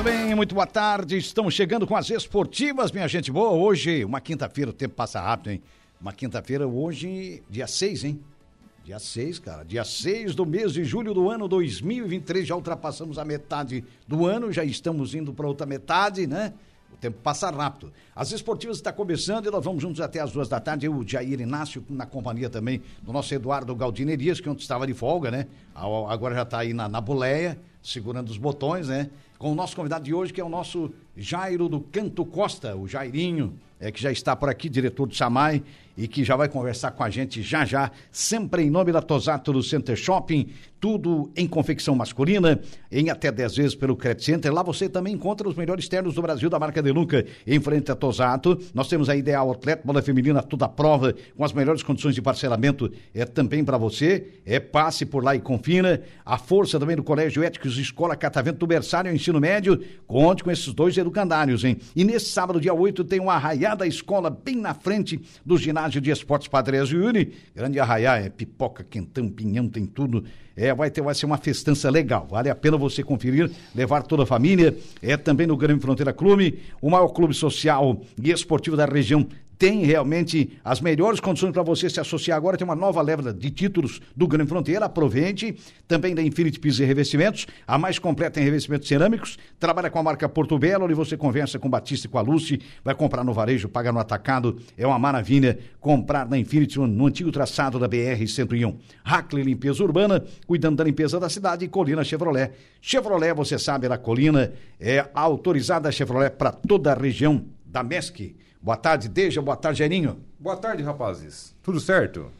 Muito bem, muito boa tarde. Estamos chegando com as esportivas, minha gente boa. Hoje, uma quinta-feira, o tempo passa rápido, hein? Uma quinta-feira, hoje, dia 6, hein? Dia 6, cara. Dia 6 do mês de julho do ano 2023. Já ultrapassamos a metade do ano, já estamos indo para outra metade, né? O tempo passa rápido. As esportivas está começando e nós vamos juntos até as duas da tarde. Eu, Jair Inácio, na companhia também do nosso Eduardo Galdinerias, que ontem estava de folga, né? Agora já está aí na, na boleia, segurando os botões, né? Com o nosso convidado de hoje, que é o nosso Jairo do Canto Costa, o Jairinho, é, que já está por aqui, diretor do Samai, e que já vai conversar com a gente já já, sempre em nome da Tosato do Center Shopping, tudo em confecção masculina, em até 10 vezes pelo Credit Center. Lá você também encontra os melhores ternos do Brasil da marca Deluca, em frente a Tosato. Nós temos a Ideal Atleta, moda feminina toda prova, com as melhores condições de parcelamento, é também para você. É passe por lá e confina. A força também do Colégio Éticos Escola Catavento do Berçário Ensino Médio. Conte com esses dois educandários, hein? E nesse sábado, dia 8, tem uma arraiada escola bem na frente do ginásio de esportes Padre Yuri. Grande arraiá, é pipoca, quentão, pinhão, tem tudo. É, vai ter, vai ser uma festança legal. Vale a pena você conferir, levar toda a família. É também no Grande Fronteira Clube, o maior clube social e esportivo da região tem realmente as melhores condições para você se associar agora. Tem uma nova leva de títulos do Grande Fronteira. Aproveite. Também da Infinity Pisos e Revestimentos, a mais completa em revestimentos cerâmicos. Trabalha com a marca Porto Belo, onde você conversa com o Batista e com a Lucy. Vai comprar no varejo, paga no atacado. É uma maravilha comprar na Infinity, no antigo traçado da BR-101. Hackley Limpeza Urbana, cuidando da limpeza da cidade. E Colina Chevrolet. Chevrolet, você sabe, a Colina é autorizada Chevrolet para toda a região da MESC. Boa tarde, Deja. Boa tarde, Jairinho. Boa tarde, rapazes. Tudo certo?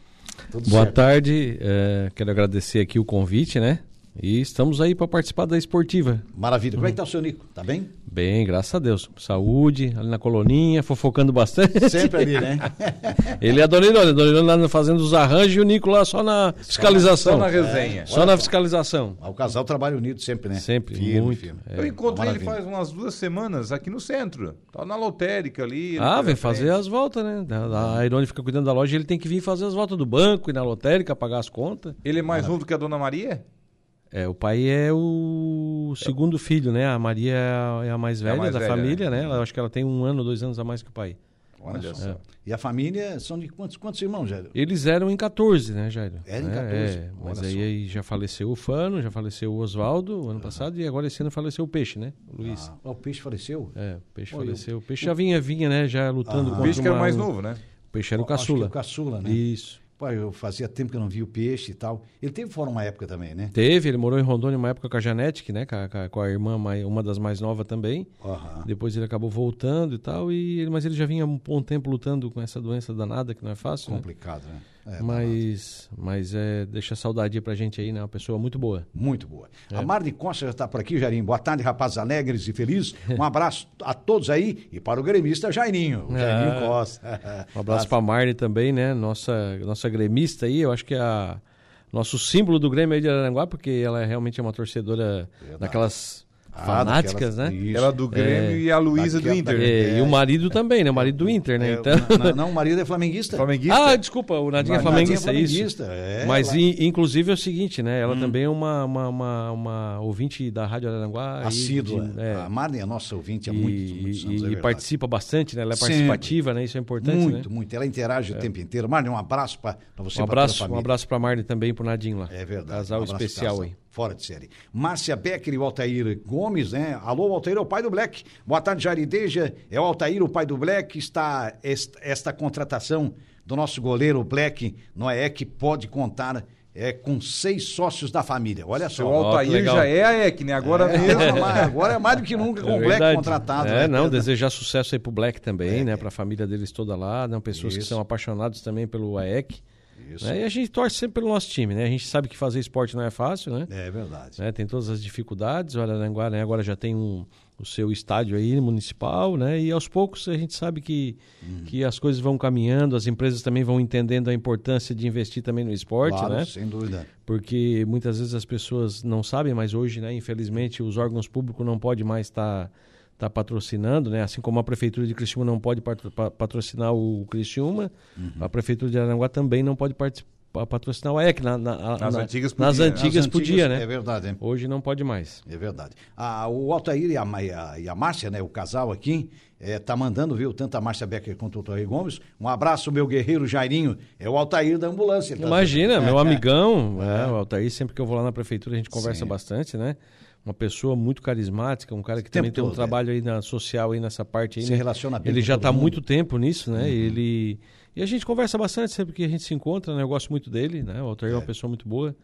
Tudo Boa certo. tarde. É, quero agradecer aqui o convite, né? E estamos aí para participar da esportiva. Maravilha. Como é que tá o seu Nico? Tá bem? Bem, graças a Deus. Saúde, ali na coloninha, fofocando bastante. Sempre ali, né? Ele é a Dona. A Dona lá fazendo os arranjos e o Nico lá só na fiscalização. Só na resenha. É. Só na fiscalização. O casal trabalha unido sempre, né? Sempre, firme, muito. Firme. É, Eu encontrei ele faz umas duas semanas aqui no centro. Tá na lotérica ali. Ah, vem fazer as voltas, né? A Irone fica cuidando da loja e ele tem que vir fazer as voltas do banco e na lotérica, pagar as contas. Ele é mais novo do que a Dona Maria? É, o pai é o segundo filho, né? A Maria é a mais velha é a mais da velha, família, né? né? Ela, acho que ela tem um ano, dois anos a mais que o pai. Olha só. É. E a família são de quantos, quantos irmãos, Jairo? Eles eram em 14, né, Jairo? Eram em 14. É, mas aí, aí, já faleceu o Fano, já faleceu o Oswaldo ano passado e agora esse ano faleceu o Peixe, né? O Luiz. Ah, o Peixe faleceu? É, o Peixe Olha, faleceu. O Peixe já vinha, vinha, né? Já lutando ah, contra O Peixe que era mais novo, né? O Peixe era o caçula. o caçula, né? Isso. Eu fazia tempo que eu não via o peixe e tal. Ele teve fora uma época também, né? Teve, ele morou em Rondônia uma época com a Janete, né? Com a, com a irmã, uma das mais novas também. Uhum. Depois ele acabou voltando e tal. E, mas ele já vinha um bom tempo lutando com essa doença danada, que não é fácil. Complicado, né? né? É, mas mas é, deixa saudade pra gente aí, né? Uma pessoa muito boa. Muito boa. É. A Marne Costa já está por aqui, Jairinho. Boa tarde, rapazes alegres e felizes. Um abraço a todos aí e para o gremista Jairinho, o Jairinho é. Costa. Um abraço para a Marne também, né? Nossa, nossa gremista aí, eu acho que é a nosso símbolo do Grêmio aí de Aranguá, porque ela é realmente é uma torcedora Verdade. daquelas ah, fanáticas, né? Isso. Ela do Grêmio é, e a Luísa do Inter. É, e o marido também, né? O marido do Inter, né? É, então... Não, não, o marido é flamenguista. Flamenguista? Ah, desculpa, o Nadinho é flamenguista, é flamenguista isso. É, Mas, inclusive, é o seguinte, né? Ela hum. também é uma, uma, uma, uma, ouvinte da Rádio Aranguá. Assídua. É. A Marne é nossa ouvinte há muitos, muitos anos, E, participa bastante, né? Ela é participativa, Sempre. né? Isso é importante, Muito, né? muito. Ela interage o tempo inteiro. Marne, um abraço para você. Um abraço, um abraço para Marne também e para o Nadinho lá. É verdade. Casal especial aí fora de série. Márcia Becker e o Altair Gomes, né? Alô, Altair é o pai do Black. Boa tarde, Jarideja. É o Altair, o pai do Black. Está esta, esta contratação do nosso goleiro Black, não é que pode contar é, com seis sócios da família. Olha só. O Altair já é a EC, né? Agora é, mesmo. agora é mais do que nunca com é o Black contratado. É, né? não, desejar sucesso aí pro Black também, é, né? Pra família deles toda lá, né? Pessoas Isso. que são apaixonados também pelo AEC. Isso. Né? E a gente torce sempre pelo nosso time, né? A gente sabe que fazer esporte não é fácil, né? É verdade. Né? Tem todas as dificuldades. O Araranguá né? agora já tem um, o seu estádio aí municipal, né? E aos poucos a gente sabe que, hum. que as coisas vão caminhando, as empresas também vão entendendo a importância de investir também no esporte, claro, né? sem dúvida. Porque muitas vezes as pessoas não sabem, mas hoje, né? Infelizmente, os órgãos públicos não podem mais estar... Tá está patrocinando, né? Assim como a prefeitura de Criciúma não pode patrocinar o Criciúma, uhum. a prefeitura de Aranguá também não pode pa- patrocinar o AEC. Na, na- Nas na- antigas nas podia, né? antigas Nas podia, antigas, né? É verdade, hein? Hoje não pode mais. É verdade. Ah, o Altair e a, e a- e a Márcia, né? O casal aqui, é, tá mandando, viu? Tanto a Márcia Becker quanto o Altair Gomes. Um abraço, meu guerreiro Jairinho. É o Altair da ambulância. tá- Imagina, meu É, amigão, é, o Altair, sempre que eu vou lá na prefeitura, a gente conversa Sim. bastante, né? Uma pessoa muito carismática, um cara que O também tem um todo, trabalho aí na social, aí nessa parte aí. Se né? relaciona bem Ele já está há. Uhum. muito tempo nisso, né? Ele e a gente conversa bastante sempre que a gente se encontra, né? Eu gosto muito dele, né? O Altair é, uma pessoa muito boa.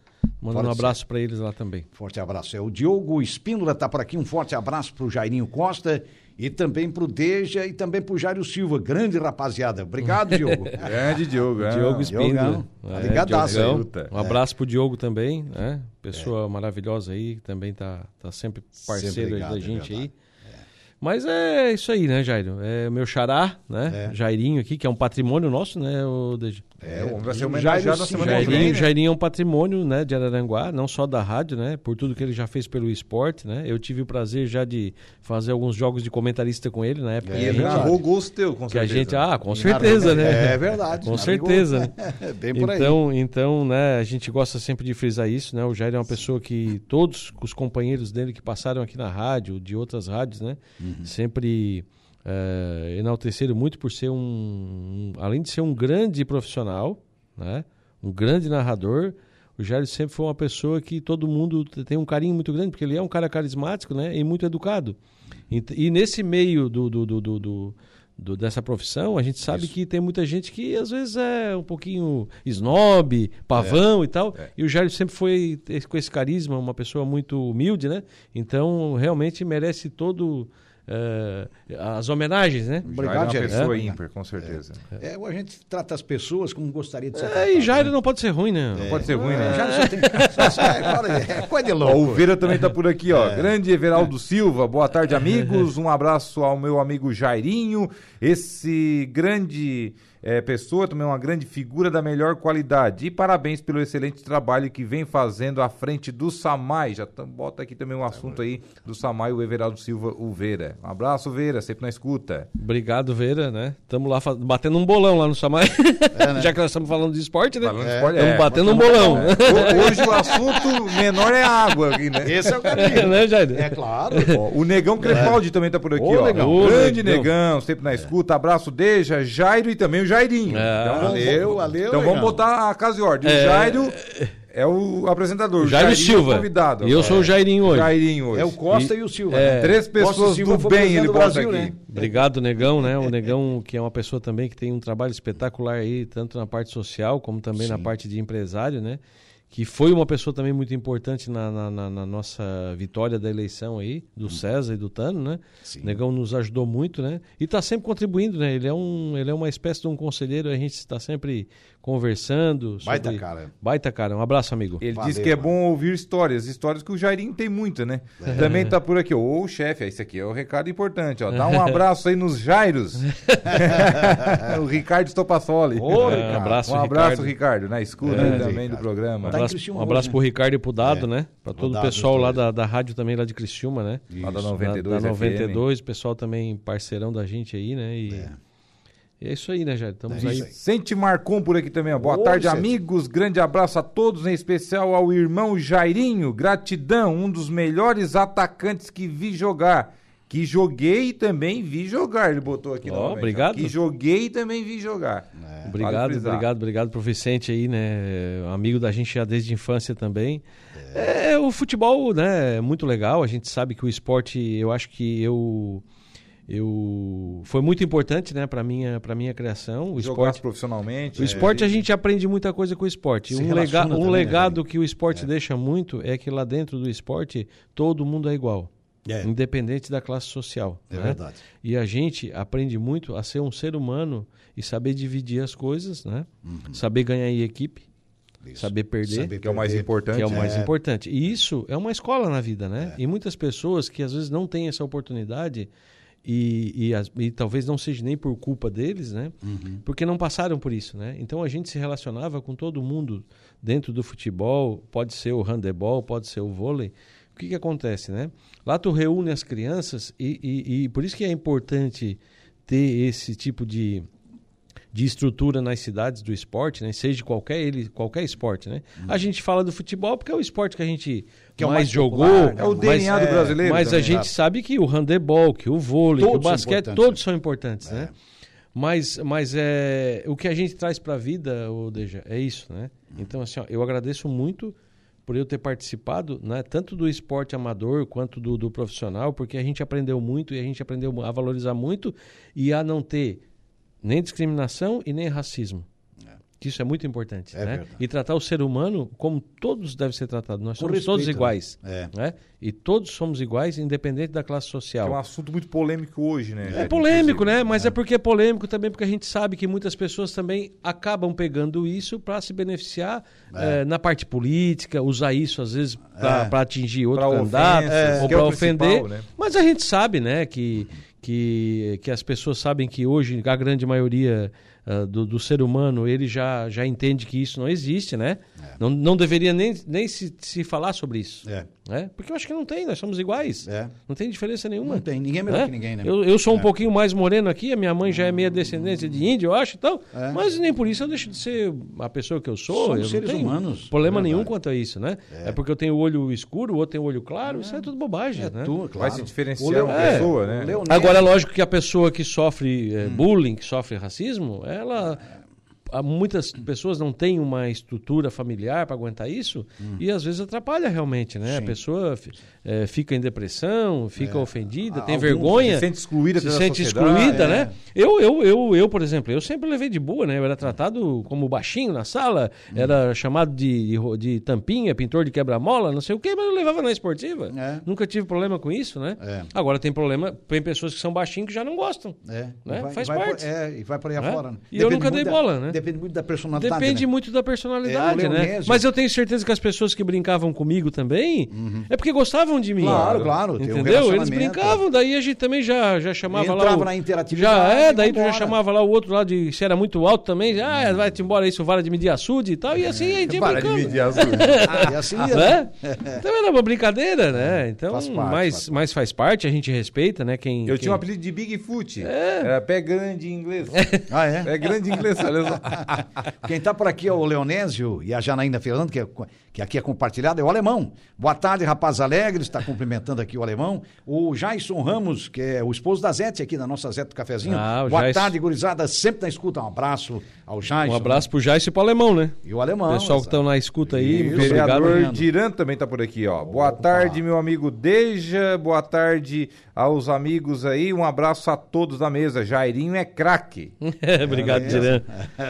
Mandando um abraço para eles lá também. Forte abraço. É o Diogo Espíndola tá por aqui. Um forte abraço pro Jairinho Costa e também pro Deja e também pro Jairo Silva. Grande rapaziada. Obrigado, Diogo. Grande Diogo, é. Diogo Espíndola. Tá ligadaço. Um abraço pro Diogo também, né? Pessoa maravilhosa aí, que também tá, tá sempre parceiro Sempre ligado, da é gente verdade. aí. Mas é isso aí, né, Jairo? É o meu xará, né? É. Jairinho aqui, que é um patrimônio nosso, né? O Deja? É, o homem vai ser homenageado na semana que Jairinho, vem. né? Jairinho é um patrimônio né, de Araranguá, não só da rádio, né? Por tudo que ele já fez pelo esporte, né? Eu tive o prazer já de fazer alguns jogos de comentarista com ele na época. É E que ele narrou gols teu, com que a certeza. gente, ah, com certeza, né? É verdade. Com certeza, né? Bem por aí. Então, então, né, a gente gosta sempre de frisar isso, né? O Jair é uma pessoa que todos os companheiros dele que passaram aqui na rádio, de outras rádios, né, Uhum. sempre enalteceram muito por ser um, um- além de ser um grande profissional, né, um grande narrador, o Jair sempre foi uma pessoa que todo mundo tem um carinho muito grande, porque ele é um cara carismático, né, e muito educado. Ent- E, nesse meio do, do, do, do- do- dessa profissão, a gente sabe que tem muita gente que às vezes é um pouquinho snob, pavão e tal. E o Jair sempre foi com esse carisma, uma pessoa muito humilde, né? Então realmente merece todo eh, as homenagens, né? Obrigado, Obrigado, é uma Jair. pessoa É. ímpar, com certeza. É, a gente trata as pessoas como gostaria de ser É, e Jair né? não pode ser ruim, né? Não pode ser ruim, né? Já você tem... é, é coisa de louco. o Vera também tá por aqui, ó. Grande Everaldo Silva, boa tarde, amigos. Um abraço ao meu amigo Jairinho. Esse grande eh, pessoa, também uma grande figura da melhor qualidade. E parabéns pelo excelente trabalho que vem fazendo à frente do Samai. Já tam- bota aqui também um assunto aí do Samai, o Everaldo Silva, o Vera. Um abraço, Vera, sempre na escuta. Obrigado, Vera, né? Estamos lá batendo um bolão lá no Samai. Já que nós estamos falando de esporte, né? Falando de Estamos é, batendo um bolão. É. Ho- Hoje o assunto menor é a água aqui, né? Esse é o caminho. né, Jair? É claro. Ó, o Negão Crepaldi também tá por aqui, Ô, ó. Negão. Ô, Grande Negão. Negão, sempre na escuta. Abraço, Deja, Jairo e também o Jairinho. É. Então, vamos- Valeu, valeu, Então vamos botar a casa e ordem. O É. Jairo é o apresentador. o Jairo Jairinho é o Silva. convidado. E eu sou o Jairinho hoje. Jairinho hoje. É o Costa e, o Silva. é, né? Três e pessoas Silva do bem ele bota Brasil, aqui. né? Obrigado, Negão, né? O Negão, que é uma pessoa também que tem um trabalho espetacular aí, tanto na parte social como também na parte de empresário, né? Que foi uma pessoa também muito importante na, na- na- na nossa vitória da eleição aí, do César e do Tano, né? Sim. Negão nos ajudou muito, né? E está sempre contribuindo, né? Ele é, um, ele é uma espécie de um conselheiro, a gente está sempre conversando. Baita sobre- cara. Baita cara. Um abraço, amigo. Ele Valeu, diz que é mano. bom ouvir histórias, histórias que o Jairinho tem muita, né? É. Também tá por aqui, ó. Ô, o chefe, esse aqui é o recado importante, ó. Dá um abraço aí nos Jairos. o Ricardo Stopassoli. Ô, É, Ricardo. um abraço, um abraço, Ricardo. Ricardo, na escuta É, aí também Ricardo. do programa. Um Tá abraço, Criciúma um abraço hoje, pro Ricardo e pro Dado, É. né? Para todo o pessoal lá da, da rádio também, lá de Criciúma, né? Lá da Isso. 92 da, da FM. 92, pessoal também parceirão da gente aí, né? E é, e é isso aí, né, Jair? Estamos É aí. aí. Sente Marcon por aqui também, ó. Boa Ô, tarde, Sete. amigos. Grande abraço a todos, em especial ao irmão Jairinho. Gratidão, um dos melhores atacantes que vi jogar. Que joguei e também vi jogar. Ele botou aqui Ó, novamente, obrigado. Que joguei e também vi jogar. Vale Obrigado, frisar. obrigado, obrigado pro Vicente aí, né? Amigo da gente já desde a infância também. É. o futebol, né? É muito legal. A gente sabe que o esporte, eu acho que eu. Eu foi muito importante, né, para minha para minha criação. O Jogasse esporte, profissionalmente. o esporte a gente aprende muita coisa com o esporte. Um, lega, um também, né, legado Jair? que o esporte deixa muito é que lá dentro do esporte todo mundo é igual, É. independente da classe social. É né? verdade. E a gente aprende muito a ser um ser humano e saber dividir as coisas, né? Saber ganhar em equipe, Isso. saber perder, Saber Que é o mais perder. importante. que é o mais É. importante. E isso é uma escola na vida, né? E muitas pessoas que às vezes não têm essa oportunidade e, e, e talvez não seja nem por culpa deles, né? Porque não passaram por isso, né? Então a gente se relacionava com todo mundo dentro do futebol, pode ser o handebol, pode ser o vôlei. O que, que acontece, né? Lá tu reúne as crianças e, e- e por isso que é importante ter esse tipo de, de estrutura nas cidades do esporte, né? Seja qualquer ele, qualquer esporte, né? A gente fala do futebol porque é o esporte que a gente Que é o mais, mais jogou, popular, né? É o DNA mas, do brasileiro. mas a também. gente sabe que o handebol, que o vôlei, que o Todos são basquete, importantes, todos são importantes, né? Mas, mas é, o que a gente traz para a vida, Deja, é isso, né? Então, assim, ó, eu agradeço muito por eu ter participado, né, tanto do esporte amador quanto do, do profissional, porque a gente aprendeu muito e a gente aprendeu a valorizar muito e a não ter nem discriminação e nem racismo. Que isso é muito importante, É né? verdade. E tratar o ser humano como todos devem ser tratados. Nós Com somos todos respeito, iguais, né? né? E todos somos iguais, independente da classe Que social. é um assunto muito polêmico hoje, né? É polêmico, né? Mas né? é. porque é polêmico também porque a gente sabe que muitas pessoas também acabam pegando isso para se beneficiar eh, na parte política, usar isso às vezes para É. atingir outro Pra candidato ofensas, ou é para ofender. né? Mas a gente sabe, né, que, que, que as pessoas sabem que hoje a grande maioria ah, do, do ser humano ele já, já entende que isso não existe, né? Não, não deveria nem, nem se, se falar sobre isso. É. Né? Porque eu acho que não tem, nós somos iguais. É. Não tem diferença nenhuma. Não tem, ninguém é melhor né? que ninguém, né? Eu, eu sou um É. pouquinho mais moreno aqui, a minha mãe já é meia descendência de índio, eu acho, então. É. Mas nem por isso eu deixo de ser a pessoa que eu sou. Somos eu não seres tenho humanos, Problema é nenhum quanto a isso, né? É. porque eu tenho o olho escuro, o outro tem o olho claro, isso é tudo bobagem, É né? tu, Vai claro. se diferenciar uma É. pessoa, né? Leonel- Agora, é lógico que a pessoa que sofre Hum. eh, bullying, que sofre racismo, ela. Muitas pessoas não têm uma estrutura familiar para aguentar isso e às vezes atrapalha realmente, né? A Hum. Sim. pessoa fi- eh, fica em depressão, fica ofendida, tem vergonha. Se sente excluída se sente excluída, é. né? Eu, eu, eu, eu, por exemplo, eu sempre levei de boa, né? Eu era tratado como baixinho na sala, Hum. era chamado de, de, de tampinha, pintor de quebra-mola, não sei o quê, mas eu levava na esportiva. É. Nunca tive problema com isso, né? É. Agora tem problema, tem pessoas que são baixinhos que já não gostam. É, Né? vai- Faz vai parte. Por, é, e vai por aí Né? afora. né? E eu Depende nunca dei da- bola, né? Depende muito da personalidade. Depende né? muito da personalidade, É, né? Mas eu tenho certeza que as pessoas que brincavam comigo também é porque gostavam de mim. Uhum. Claro, claro, tem um Entendeu? Eles brincavam, daí a gente também já, já chamava lá. Entrava na interatividade Já é, daí tu já chamava lá o outro lá de se era muito alto também. Ah, vai-te embora isso, vara de medir açude e tal. E assim a gente ia Para de brincando. medir azul. E assim ia, Né? Então era uma brincadeira, né? Então, Faz parte, mas, faz mas faz parte, a gente respeita, né? Quem, Eu quem... tinha um apelido de Bigfoot. Era pé grande em inglês. Ah, é? Pé grande em inglês, olha só. Quem está por aqui é o Leonésio e a Janaína Fernando, que, é, que aqui é compartilhado, é o Alemão. Boa tarde, rapaz alegre, está cumprimentando aqui o Alemão. O Jason Ramos, que é o esposo da Zete aqui, da nossa Zete do Cafezinho. Ah, o Boa Jason. tarde, gurizada, sempre na escuta. Um abraço ao Jason. Um abraço pro Jais e pro Alemão, né? E o Alemão. Pessoal que exato. estão na escuta aí, Isso, muito obrigado. Vereador Leandro. Diran também está por aqui, ó. Boa tarde, meu amigo Deja. Boa tarde aos amigos aí. Um abraço a todos da mesa. Jairinho é craque. Obrigado, É, Diran.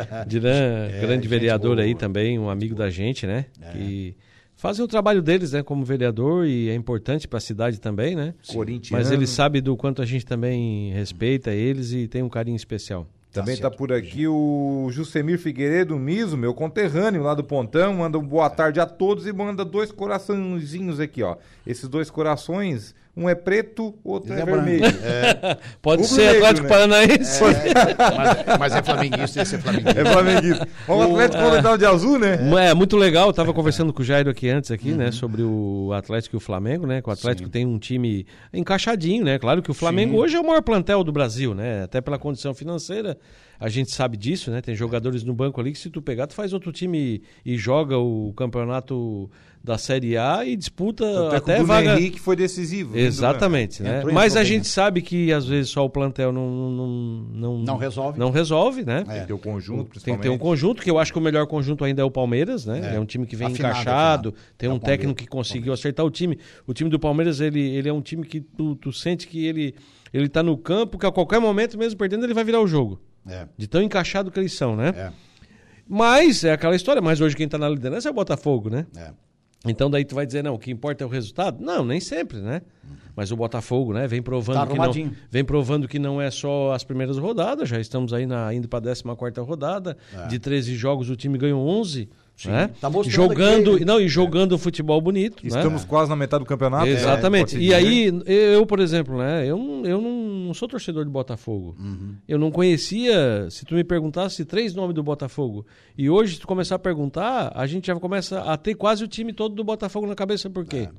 Diran, grande gente vereador aí boa. também, um amigo da gente, né? Que fazem o trabalho deles, né, como vereador e é importante para a cidade também, né? Corintiano. Mas ele sabe do quanto a gente também respeita eles e tem um carinho especial. Também Tá está por aqui o Jusemir Figueiredo Miso, meu conterrâneo lá do Pontão. Manda um boa tarde a todos e manda dois coraçõezinhos aqui, ó. Esses dois corações, um é preto, o outro Ele é, é vermelho. Pode Rubro ser negro, Atlético né? Paranaense. mas, mas é flamenguista, esse é flamenguista. É flamenguista. O Atlético Continental de azul, né? É muito legal, eu tava conversando com o Jairo aqui antes aqui, né, sobre o Atlético e o Flamengo, né? Que o Atlético tem um time encaixadinho, né? Claro que o Flamengo Sim. hoje é o maior plantel do Brasil, né? Até pela condição financeira, a gente sabe disso, né? Tem jogadores no banco ali que se tu pegar, tu faz outro time e joga o campeonato da Série A e disputa Até, que o vaga Henrique foi decisivo. Exatamente, né? Entrou, Mas entrou a bem, gente né? sabe que às vezes só o plantel não não, não, Não resolve. Não resolve, né? banco. Tem que ter o conjunto, Tem que ter um conjunto, que eu acho que o melhor conjunto ainda é o Palmeiras, né? É. É, um time que vem Afinado, encaixado, afinado. tem É um técnico que conseguiu acertar o time. O time do Palmeiras, ele, ele é um time que tu, tu sente que ele, ele tá no campo, que a qualquer momento, mesmo perdendo, ele vai virar o jogo. É, De tão encaixado que eles são, né? é, Mas é aquela história, mas hoje quem tá na liderança é o Botafogo, né? é. Então daí tu vai dizer, não, o que importa é o resultado? Não, nem sempre, né? Mas o Botafogo, né, vem provando Tá que não, vem provando que não é só as primeiras rodadas, já estamos aí na, indo para a 14 rodada, É. de 13 jogos o time ganhou 11, né? Tá jogando, que- não, e jogando futebol bonito, né? Estamos quase na metade do campeonato. Exatamente. É, e aí, eu, por exemplo, né? Eu, não- eu não sou torcedor de Botafogo. Uhum. Eu não conhecia, se tu me perguntasse três nomes do Botafogo. E hoje, se tu começar a perguntar, a gente já começa a ter quase o time todo do Botafogo na cabeça. Por quê?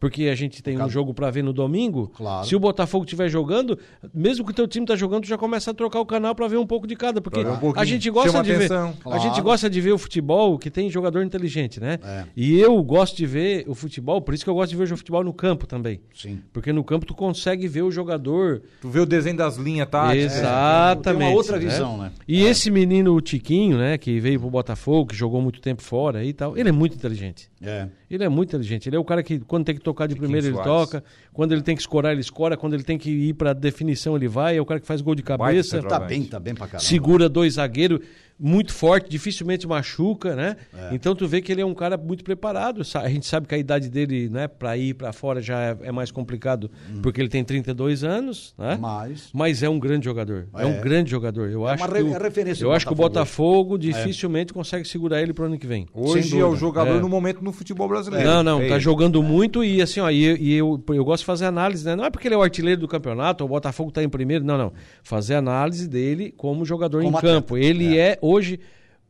Porque a gente tem um jogo para ver no domingo. Claro. Se o Botafogo estiver jogando, mesmo que o teu time tá jogando, tu já começa a trocar o canal para ver um pouco de cada, porque um a gente gosta Chama de atenção. ver, a Claro. gente gosta de ver o futebol que tem jogador inteligente, né? É. E eu gosto de ver o futebol, por isso que eu gosto de ver o futebol no campo também. Sim. Porque no campo tu consegue ver o jogador Tu vê o desenho das linhas, tá? Exatamente. Tem uma outra né? visão, né? E esse menino, o Tiquinho, né, que veio pro Botafogo, que jogou muito tempo fora e tal, ele é muito inteligente. É. Ele é muito inteligente. Ele é o cara que, quando tem que tocar de primeiro, ele Soares. toca. Quando ele tem que escorar, ele escora. Quando ele tem que ir pra definição, ele vai. É o cara que faz gol de cabeça. Tá bem, tá bem pra caramba. Segura dois zagueiros, muito forte, dificilmente machuca, né? É. Então tu vê que ele é um cara muito preparado. A gente sabe que a idade dele, né, para ir pra fora já é, é mais complicado, Hum. porque ele tem 32 anos, né? Mas. Mas é um grande jogador. É, É. um grande jogador. Eu É acho que o, é referência eu acho que o Botafogo. Dificilmente consegue segurar ele pro ano que vem. Hoje é o jogador no momento no futebol brasileiro. Não, não, tá jogando muito e assim, ó, e, e eu, eu gosto de fazer análise, né? Não é porque ele é o artilheiro do campeonato, ou o Botafogo tá em primeiro, não, não. Fazer análise dele como jogador Como em atleta. campo. Ele é. Hoje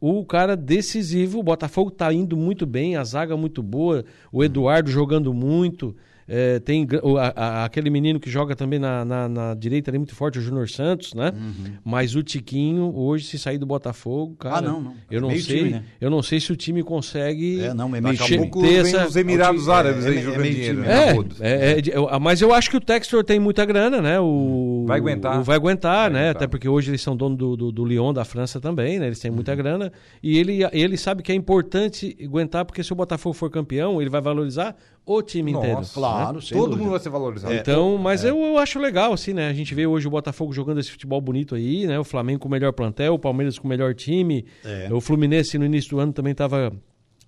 o cara decisivo, o Botafogo tá indo muito bem, a zaga muito boa, o Eduardo jogando muito. É, tem o- a- aquele menino que joga também na, na- na direita ali muito forte, o Júnior Santos, né? Mas o Tiquinho, hoje, se sair do Botafogo, cara. Ah, não, não. Eu não sei. time, né? Eu não sei se o time consegue. É, não, é meio time. pouco ter vem essa- os Emirados é, Árabes é, aí é jogando dinheiro. time. né? É, Rodo. é, é eu- mas eu acho que o Textor tem muita grana, né? O, Vai aguentar. o vai aguentar, Vai né? aguentar. Até porque hoje eles são dono do, do, do Lyon da França também, né? Eles têm Uhum. muita grana. E ele, ele sabe que é importante aguentar, porque se o Botafogo for campeão, ele vai valorizar o time Nossa, inteiro. Claro, né? Todo dúvida. mundo vai ser valorizado. Então, mas eu, eu acho legal, assim, né? A gente vê hoje o Botafogo jogando esse futebol bonito aí, né? O Flamengo com o melhor plantel, o Palmeiras com o melhor time. É. O Fluminense no início do ano também tava,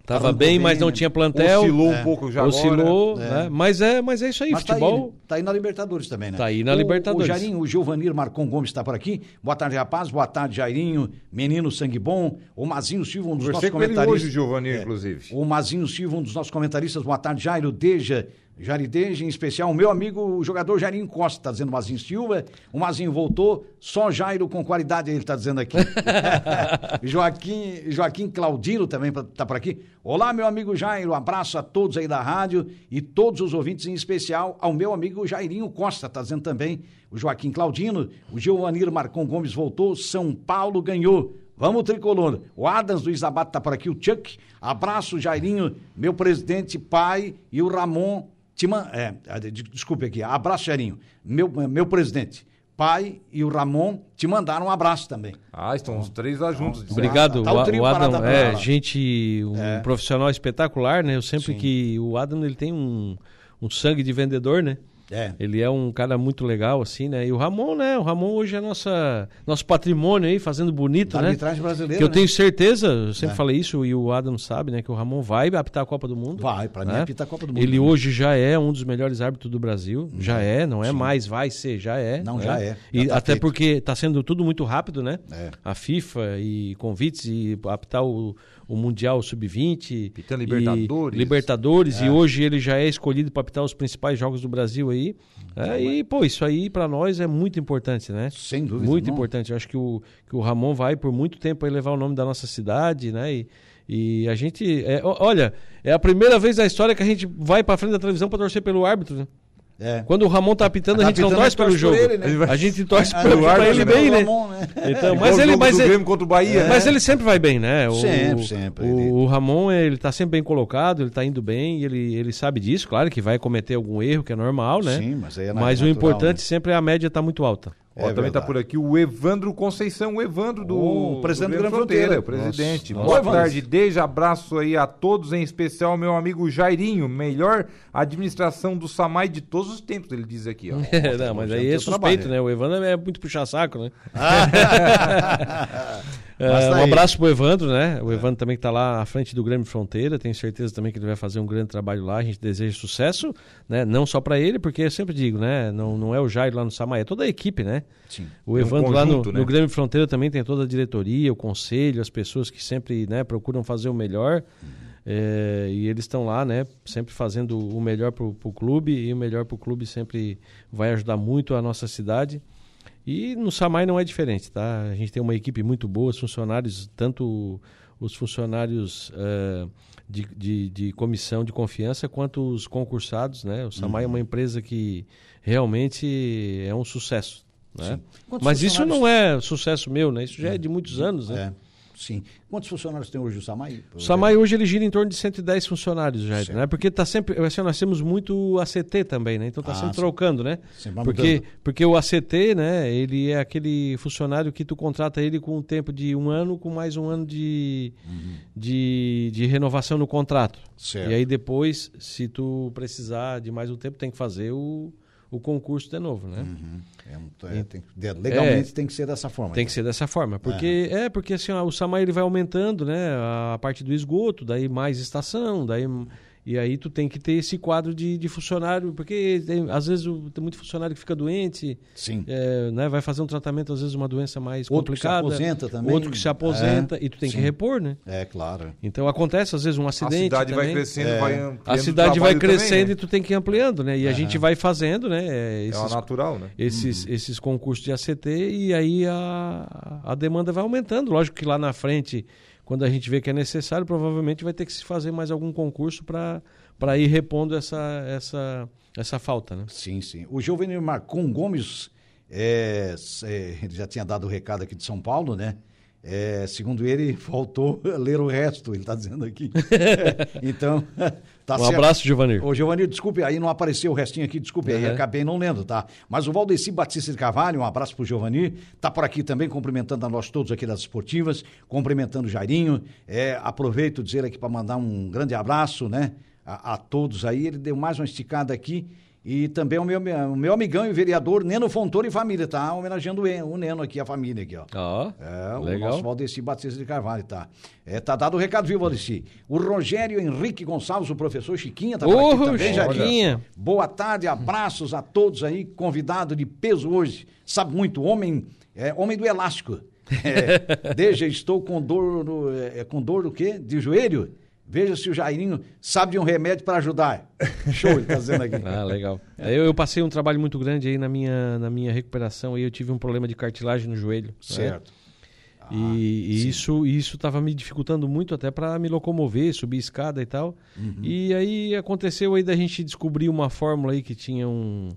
tava bem, bem, mas não né? tinha plantel. Oscilou É. um pouco já Oscilou, agora. né? Mas é, mas é isso aí, Mas tá aí, futebol. né? tá aí na Libertadores também, né? Tá aí na O- Libertadores. O Jairinho, o Giovanir Marcon Gomes está por aqui. Boa tarde, rapaz. Boa tarde, Jairinho. Menino sangue bom. O Mazinho Silva, um dos nossos com ele comentaristas. hoje, Giovanni, É. inclusive. O Mazinho Silva, um dos nossos comentaristas. Boa tarde, Jairo Deja. Jairi Deja, em especial, o meu amigo, o jogador Jairinho Costa, tá dizendo Mazinho Silva. O Mazinho voltou, só Jairo com qualidade, ele tá dizendo aqui. Joaquim, Joaquim Claudino também pra- tá por aqui. Olá, meu amigo Jairo, abraço a todos aí da rádio e todos os ouvintes, em especial ao meu amigo Jairinho Costa, tá dizendo também o Joaquim Claudino. O Giovanir Marcon Gomes voltou, São Paulo ganhou. Vamos, tricolor. O Adams do Isabato tá por aqui, o Chuck. Abraço, Jairinho, meu presidente, pai, e o Ramon. Te man... é, de- desculpe aqui. Abraço, Jairinho. Meu, meu presidente, pai e o Ramon te mandaram um abraço também. Ah, estão os três lá juntos. Obrigado, Tá o o, o Adam é gente, um profissional espetacular, né? Eu sempre Sim. que o Adam ele tem um, um sangue de vendedor, né? É. Ele é um cara muito legal, assim, né? E o Ramon, né? O Ramon hoje é nossa, nosso patrimônio aí, fazendo bonito, Da né? arbitragem brasileira. Que eu né? tenho certeza, eu sempre É. falei isso e o Adam sabe, né? Que o Ramon vai apitar a Copa do Mundo. Vai, pra mim né? apita a Copa do Mundo. Ele hoje já é um dos melhores árbitros do Brasil. Já é, não é mais, vai ser, já é. Não, né? já é. E Já tá até feito. porque está sendo tudo muito rápido, né? É. A FIFA e convites e apitar o, o Mundial Sub-20. Apitando e Libertadores. Libertadores. E hoje ele já é escolhido para apitar os principais jogos do Brasil aí. É, e, pô, isso aí para nós é muito importante, né? Sem dúvida. Muito não. importante. Eu acho que o, que o Ramon vai por muito tempo aí levar o nome da nossa cidade, né? E, e a gente. É, olha, é a primeira vez na história que a gente vai pra frente da televisão pra torcer pelo árbitro, né? É. Quando o Ramon tá apitando, Tá a gente não torce a pelo jogo. ele, né? A gente torce pelo não, pra ele bem, né? Ramon, né? Então, mas o ele, jogo mas do ele, contra o Bahia. mas né? ele sempre vai bem, né? O, Sempre, sempre. O, o Ramon, ele tá sempre bem colocado, ele tá indo bem, ele, ele sabe disso, claro que vai cometer algum erro, que é normal, né? Sim, mas aí é Mas o natural, importante né? sempre é a média tá muito alta. Ó, É também tá verdade. por aqui o Evandro Conceição, o Evandro do, O presidente do Grande Fronteira. o presidente. Nossa. Boa Nossa. tarde, desde abraço aí a todos, em especial meu amigo Jairinho, melhor administração do Samai de todos os tempos, ele diz aqui, ó. É, não, mas aí é suspeito, trabalho. né? O Evandro é muito puxa-saco, né? É, tá um abraço pro Evandro, né? O Evandro também que tá lá à frente do Grêmio Fronteira. Tenho certeza também que ele vai fazer um grande trabalho lá. A gente deseja sucesso, né? Não só para ele, porque eu sempre digo, né? Não, não é o Jair lá no Samaia, é toda a equipe, né? Sim. O Tem um Evandro lá no, conjunto, né? no Grêmio Fronteira também tem toda a diretoria, o conselho, as pessoas que sempre né, procuram fazer o melhor. É, e eles estão lá, né? Sempre fazendo o melhor pro, pro clube e o melhor pro clube sempre vai ajudar muito a nossa cidade. E no Samai não é diferente, tá? A gente tem uma equipe muito boa, os funcionários, tanto os funcionários eh, de, de, de comissão de confiança quanto os concursados, né? O Samai é uma empresa que realmente é um sucesso, né? Mas isso não é sucesso meu, né? Isso já é de muitos anos, né? Sim. Quantos funcionários tem hoje o Samai? O Samai hoje ele gira em torno de 110 funcionários, já, Certo. né? Porque tá sempre, assim, nós temos muito ACT também, né? Então tá Ah, sempre sim. trocando, né? Sempre Porque, mudando. porque o ACT, né, ele é aquele funcionário que tu contrata ele com um tempo de um ano, com mais um ano de, de, de renovação no contrato. Certo. E aí depois, se tu precisar de mais um tempo, tem que fazer o, o concurso de novo, né? É um- é, tem- legalmente É. tem que ser dessa forma. Tem que ser dessa forma. Porque é, porque assim, ó, o Samai ele vai aumentando, né? A parte do esgoto, daí mais estação, daí. E aí tu tem que ter esse quadro de, de funcionário, porque tem- às vezes o- tem muito funcionário que fica doente, Sim. é, né? vai fazer um tratamento, às vezes, uma doença mais Outro que se complicada. aposenta também. Outro que se aposenta É, e tu tem sim. que repor, né? É, claro. Então acontece, às vezes, um A acidente. cidade vai também. crescendo, É. vai A ampliando cidade o vai trabalho também, crescendo né? e tu tem que ir ampliando, né? E a gente vai fazendo, né? é, É esses natural, né? esses, esses concursos de ACT e aí a, a demanda vai aumentando. Lógico que lá na frente, quando a gente vê que é necessário, provavelmente vai ter que se fazer mais algum concurso para ir repondo essa, essa, essa falta, né? Sim, sim. O Giovanni Marcon Gomes, é, é, ele já tinha dado o recado aqui de São Paulo, né? É, segundo ele, faltou ler o resto, ele está dizendo aqui. então, tá um certo. abraço, Giovanni. Ô, Giovanni, desculpe, aí não apareceu o restinho aqui, desculpe, aí Uhum. acabei não lendo, tá? Mas o Valdeci Batista de Carvalho, um abraço pro Giovanni, tá por aqui também, cumprimentando a nós todos aqui das esportivas, cumprimentando o Jairinho. É, aproveito dizer aqui para mandar um grande abraço, né, a, a todos aí. Ele deu mais uma esticada aqui. E também o meu, o meu amigão e vereador Neno Fontoura e família, tá? Homenageando o En- o Neno aqui, a família aqui, ó. Ó, É, o legal. nosso Valdeci Batista de Carvalho, tá? É, tá dado o recado, viu, Valdeci? O Rogério Henrique Gonçalves, o professor Chiquinha, tá por aqui também. Chiquinha. Boa tarde, abraços a todos aí, convidado de peso hoje. Sabe muito, homem, é, homem do elástico. É, Deja, estou com dor, no, é, é, com dor do quê? De joelho? Veja se o Jairinho sabe de um remédio para ajudar. Show, ele tá dizendo aqui. Ah, legal. É, Eu, eu passei um trabalho muito grande aí na minha, na minha recuperação. Aí eu tive um problema de cartilagem no joelho. né? Certo. E, e isso isso estava me dificultando muito até para me locomover, subir escada e tal. Uhum. E aí aconteceu aí da gente descobrir uma fórmula aí que tinha um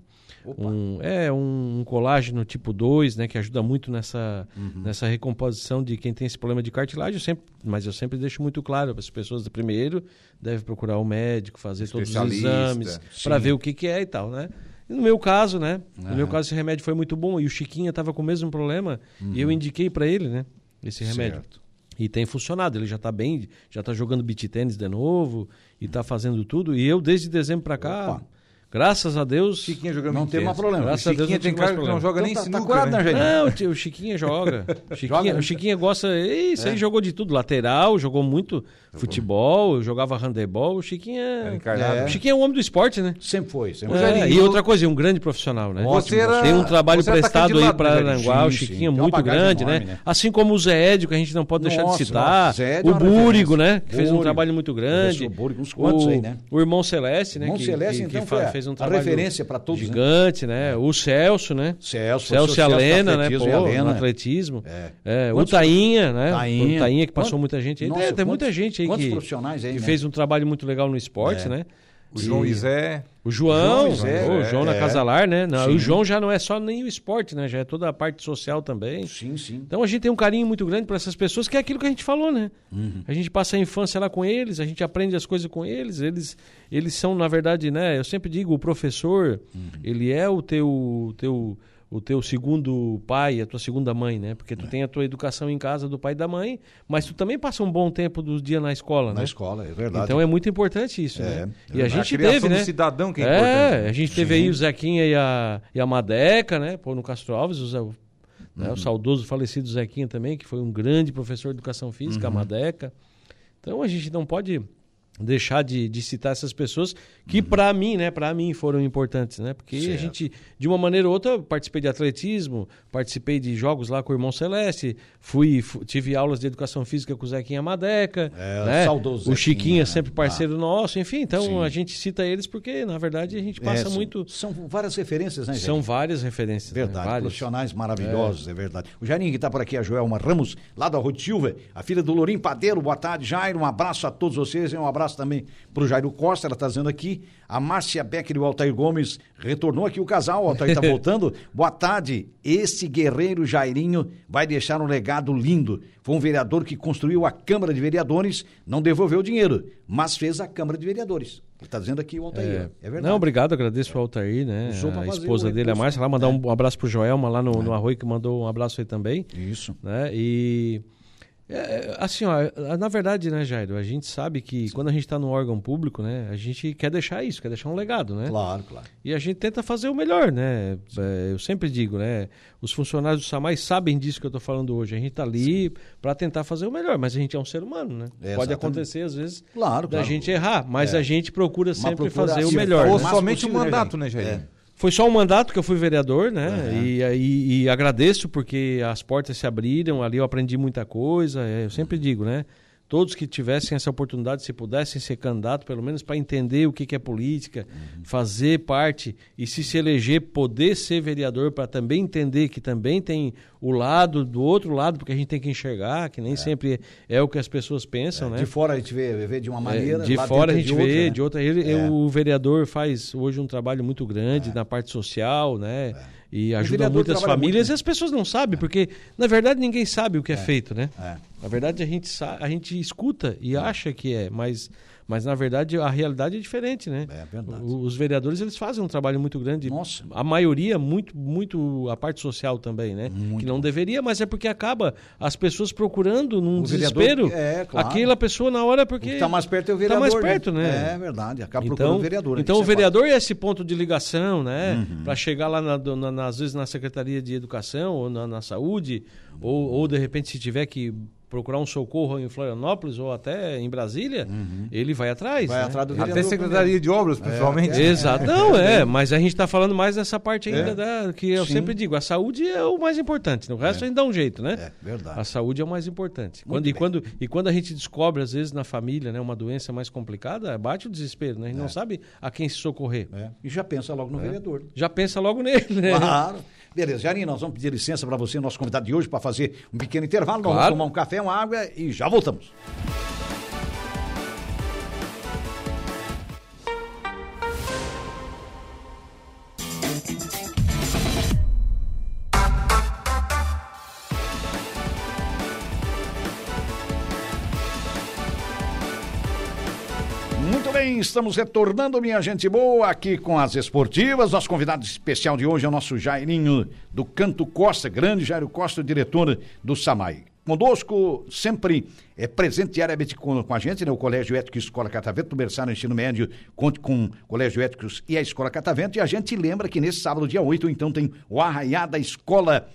Opa. um, é um, colágeno tipo 2, né, que ajuda muito nessa, Uhum. nessa recomposição de quem tem esse problema de cartilagem, eu sempre, mas eu sempre deixo muito claro para as pessoas primeiro deve procurar o médico, fazer todos os exames para ver o que, que é e tal, né? E no meu caso, né? No meu caso esse remédio foi muito bom e o Chiquinha estava com o mesmo problema e eu indiquei para ele, né, esse remédio. Uhum. Certo. E tem funcionado, ele já está bem, já está jogando beat tênis de novo e está fazendo tudo. E eu, desde dezembro para cá, Opa. Graças a Deus. Chiquinha jogando Não tem mais problema. Graças a Deus Chiquinha não tem cara que não joga nem Então tá- tá sinuca, curado, né? né? Não, o o Chiquinha joga. O Chiquinha, Joga, né? o Chiquinha gosta. Isso aí jogou de tudo. Lateral, jogou muito futebol, jogava handebol. O Chiquinha. Encarnado. O Chiquinha é um homem do esporte, né? Sempre foi. Sempre É, foi. Jairinho, e outra coisa, é um grande profissional, né? Você era- Tem um trabalho prestado de aí para né? Aranguá, o Chiquinha uma muito grande, enorme, né? né? Assim como o Zé Édio, que a gente não pode deixar Nossa, de citar. é o Búrigo, né? Que fez um trabalho muito grande. Professor Búrigo, uns quantos o, aí, né? O irmão Celeste, né? Irmão Celeste, então, a- fez um a trabalho referência pra todos, né? Gigante, né? O Celso, né? Celso, Celso e a Celso Lena, do né? Pô, e a no atletismo. É. É, o Tainha, né? Tainha. O Tainha que passou Quantos- muita gente aí. Nossa, É, tem muita gente aí quantos que, profissionais aí, que né? fez um trabalho muito legal no esporte, É. né? O João E- Isé. O João, João Zé, o é, João na é. Casalar, né? Não, o João já não é só nem o esporte, né? Já é toda a parte social também. Sim, sim. Então a gente tem um carinho muito grande para essas pessoas, que é aquilo que a gente falou, né? Uhum. A gente passa a infância lá com eles, a gente aprende as coisas com eles, eles eles são, na verdade, né? Eu sempre digo, o professor, Uhum. ele é o teu teu o teu segundo pai, a tua segunda mãe, né? Porque É. tu tem a tua educação em casa do pai e da mãe, mas tu também passa um bom tempo do dia na escola, Na né? escola, é verdade. Então é muito importante isso, É, né? é E a A gente criação teve, do né? cidadão que é, É, importante. a gente teve aí o Zequinha e a, e a Madeca, né? Pô, no Castro Alves, o, Zé- o- né, Uhum. o saudoso falecido Zequinha também, que foi um grande professor de educação física, Uhum. a Madeca. Então a gente não pode deixar de, de citar essas pessoas que para mim, né, para mim foram importantes, né? Porque Certo. a gente de uma maneira ou outra participei de atletismo, participei de jogos lá com o irmão Celeste, fui, fu- tive aulas de educação física com o Zequinha Madeca, É, né? saudoso O Chiquinha né? sempre parceiro nosso, enfim, então Sim. a gente cita eles porque na verdade a gente passa É, são- muito São várias referências, né, gente? são várias referências, né? Verdade, Várias. profissionais maravilhosos, é. verdade. O Jairinho que está por aqui, a Joelma Ramos, lá da Rua Silva, a filha do Lourim Padeiro. Boa tarde, Jairo. Um abraço a todos vocês e um abraço também para o Jairo Costa, ela está dizendo aqui. A Márcia Becker e o Altair Gomes retornou aqui o casal, o Altair está voltando. Boa tarde. Esse guerreiro Jairinho vai deixar um legado lindo. Foi um vereador que construiu a Câmara de Vereadores, não devolveu o dinheiro, mas fez a Câmara de Vereadores. Ele está dizendo aqui o Altair. É, verdade. Não, obrigado, agradeço ao Altair, né? A esposa dele, a Márcia, lá mandar é. um abraço pro Joelma lá no, no Arroio, que mandou um abraço aí também. Isso. né? E é, assim, ó, na verdade, né, Jairo, a gente sabe que quando a gente está no órgão público, né, a gente quer deixar isso, quer deixar um legado, né? Claro, claro. E a gente tenta fazer o melhor, né? É, eu sempre digo, né? Os funcionários do SAMAI sabem disso que eu estou falando hoje. A gente está ali para tentar fazer o melhor, mas a gente é um ser humano, né? É, Pode exatamente. acontecer, às vezes, Claro, da claro. gente errar, mas É. a gente procura sempre procura fazer o melhor. o Ou né? somente possível, né, mandato, né, Jair? Foi só um mandato que eu fui vereador, né? Uhum. E, e, e agradeço porque as portas se abriram, ali eu aprendi muita coisa. é, Eu sempre digo, né? Todos que tivessem essa oportunidade, se pudessem ser candidato, pelo menos para entender o que, que é política, Uhum. fazer parte e se se eleger, poder ser vereador, para também entender que também tem o lado do outro lado, porque a gente tem que enxergar, que nem sempre é o que as pessoas pensam, né? De fora a gente vê, vê de uma É, maneira. de lá fora a dentro gente é de outra, vê, né? de outra. Ele, É. O vereador faz hoje um trabalho muito grande na parte social, né? E ajuda muitas famílias muito, né? e as pessoas não sabem, porque na verdade ninguém sabe o que é, feito, né? É. Na verdade a gente, a gente escuta e acha que é, mas, mas na verdade a realidade é diferente, né? É verdade. Os vereadores eles fazem um trabalho muito grande. Nossa. A maioria, muito, muito a parte social também, né? que não deveria, mas é porque acaba as pessoas procurando num O vereador- desespero é, claro. aquela pessoa na hora porque está mais perto é o Tá vereador. mais perto, né? É verdade. Acaba então, procurando o vereador. Então Isso o é vereador é esse ponto de ligação, né? Uhum. Para chegar lá, na, na- às vezes, na Secretaria de Educação ou na, na Saúde, ou, ou de repente, se tiver que procurar um socorro em Florianópolis ou até em Brasília, ele vai atrás. Uhum. Vai né? atrás do vereador. Até Secretaria de Obras, principalmente. até- Exato. Não, é, mas a gente está falando mais dessa parte ainda É. da, que eu Sim. sempre digo, a saúde é o mais importante, o resto a gente dá um jeito, né? É, verdade. A saúde é o mais importante. Quando, e, quando, e quando a gente descobre, às vezes, na família, né, uma doença mais complicada, bate o desespero, né? A gente não sabe a quem se socorrer. É. E já pensa logo no vereador. Já pensa logo nele, né? Claro. Beleza, Jarinho, nós vamos pedir licença para você, nosso convidado de hoje, para fazer um pequeno intervalo. Nós Claro. vamos tomar um café, uma água e já voltamos. Muito bem, estamos retornando, minha gente boa, aqui com as esportivas. Nosso convidado especial de hoje é o nosso Jairinho do Canto Costa, grande Jairo Costa, diretor do SAMAI. Conosco, sempre é presente diariamente com, com a gente, né? O Colégio Ético e Escola Catavento, do berçário no ensino médio, conte com o Colégio Éticos e a Escola Catavento. E a gente lembra que nesse sábado, dia 8, então, tem o Arraiá da Escola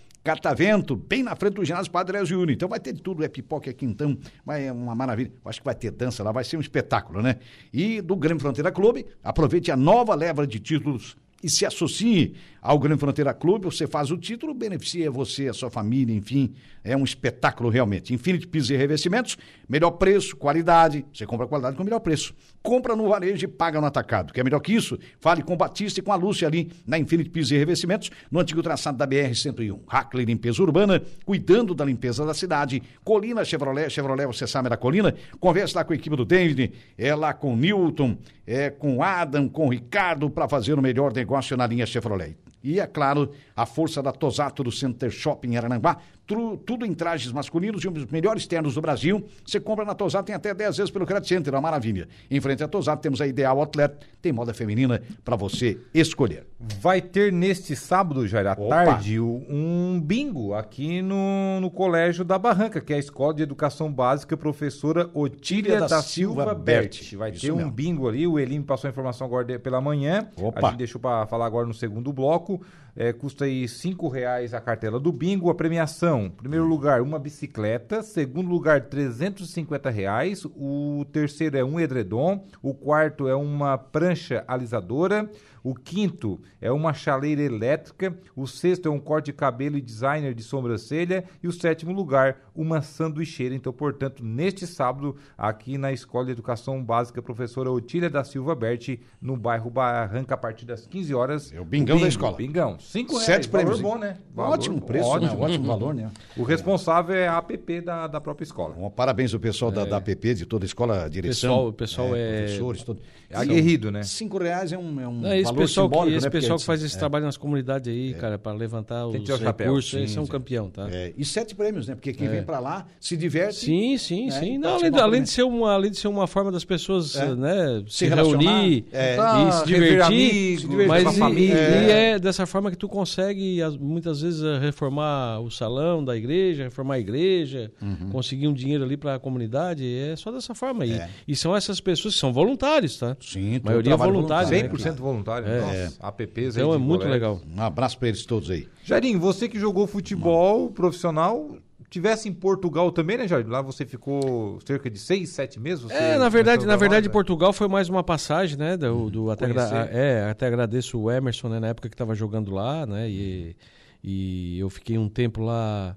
bem na frente do ginásio Padre Júnior. Então vai ter de tudo, é pipoca, é quintão, é uma maravilha. Acho que vai ter dança lá, vai ser um espetáculo, né? E do Grêmio Fronteira Clube, aproveite a nova leva de títulos e se associe ao Grêmio Fronteira Clube, você faz o título, beneficia você, a sua família, enfim, é um espetáculo realmente. Infinity Pisos e Revestimentos, melhor preço, qualidade, você compra qualidade com melhor preço. Compra no varejo e paga no atacado. Quer melhor que isso? Fale com o Batista e com a Lúcia ali na Infinity Pisos e Revestimentos, no antigo traçado da BR-101. Hackley Limpeza Urbana, cuidando da limpeza da cidade. Colina Chevrolet, Chevrolet, você sabe da Colina. Converse lá com a equipe do David, é lá com o Newton, é com o Adam, com o Ricardo, para fazer o melhor negócio na linha Chevrolet. E, é claro, a força da Tosato do Center Shopping Arananguá. Tru- tudo em trajes masculinos e um dos melhores ternos do Brasil. Você compra na Tosato, tem até 10 vezes pelo Credit Center, uma maravilha. Em frente à Tosato temos a Ideal Outlet, tem moda feminina para você escolher. Vai ter neste sábado, Jair, à Opa. tarde, um bingo aqui no, no Colégio da Barranca, que é a Escola de Educação Básica Professora Otília da da, Silva Silva Berti. Vai Isso ter um mesmo. bingo ali, o Elim passou a informação agora de- pela manhã. Opa. A gente deixou para falar agora no segundo bloco. É, custa aí cinco reais a cartela do bingo. A premiação. Primeiro lugar, uma bicicleta. Segundo lugar, 350 reais. O terceiro é um edredom. O quarto é uma prancha alisadora. O quinto é uma chaleira elétrica. O sexto é um corte de cabelo e designer de sobrancelha. E o sétimo lugar, uma sanduicheira. Então, portanto, neste sábado, aqui na Escola de Educação Básica, professora Otília da Silva Berti, no bairro Barranca, a partir das 15 horas. É o bingão da escola. Bingão. Cinco reais. Sete valor prêmios. bom, né? Valor Ótimo preço, ótimo. né? Ótimo valor, né? O responsável é a APP da, da própria escola. Um parabéns ao pessoal da, da APP, de toda a escola, a direção. Pessoal- o pessoal é- Professores, todo. É aguerrido, né? Cinco reais é um, é um É, esse valor pessoal, que, simbólico, esse né? Pessoal que é- faz esse é, trabalho nas comunidades aí, cara, para levantar que os recursos, Sim, esse é um campeão, tá? é, e sete prêmios, né? Porque quem vem pra lá se diverte. Sim, sim, É, sim. Não, além, de- além de ser uma, além de ser uma forma das pessoas É. né, se, Se reunir é. e Tá, se divertir. amigos, se divertir. mas e, família. e é dessa forma que tu consegue, as- muitas vezes, eh, reformar o salão da igreja, reformar a igreja, conseguir um dinheiro ali para a comunidade. É só dessa forma. Uhum. É. e são essas pessoas que são voluntários, tá? Sim, todo maioria trabalho voluntário, né? 100% voluntário. É. Nossa, APPs aí Então é muito colégio. legal. Um abraço pra eles todos aí. Jairinho, você que jogou futebol profissional, tivesse em Portugal também, né, Jair? Lá você ficou cerca de seis, sete meses? Você É, na verdade, na a verdade, né? Portugal foi mais uma passagem, né? Do, do- até, agra- é, até agradeço o Emerson, né, na época que estava jogando lá, né? E, e eu fiquei um tempo lá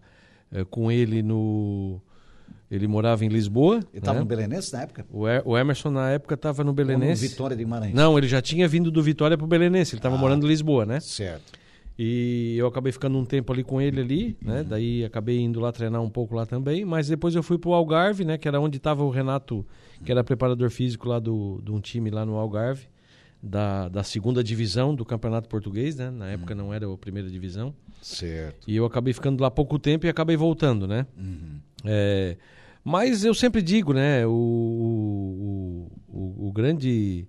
eh, com ele no. Ele morava em Lisboa. Ele tava né? no Belenense na época? o, E- o Emerson, na época, estava no Ou no. Vitória de Guimarães? Não, ele já tinha vindo do Vitória pro Belenense, ele estava Ah. morando em Lisboa, né? Certo. E eu acabei ficando um tempo ali com ele ali, né? Daí acabei indo lá treinar um pouco lá também. Mas depois eu fui pro Algarve, né? Que era onde estava o Renato, que era preparador físico lá do, de um time lá no Algarve, da, da segunda divisão do Campeonato Português, né? Na época não era a primeira divisão. Certo. E eu acabei ficando lá pouco tempo e acabei voltando, né? É, mas eu sempre digo, né? O, o, o, o grande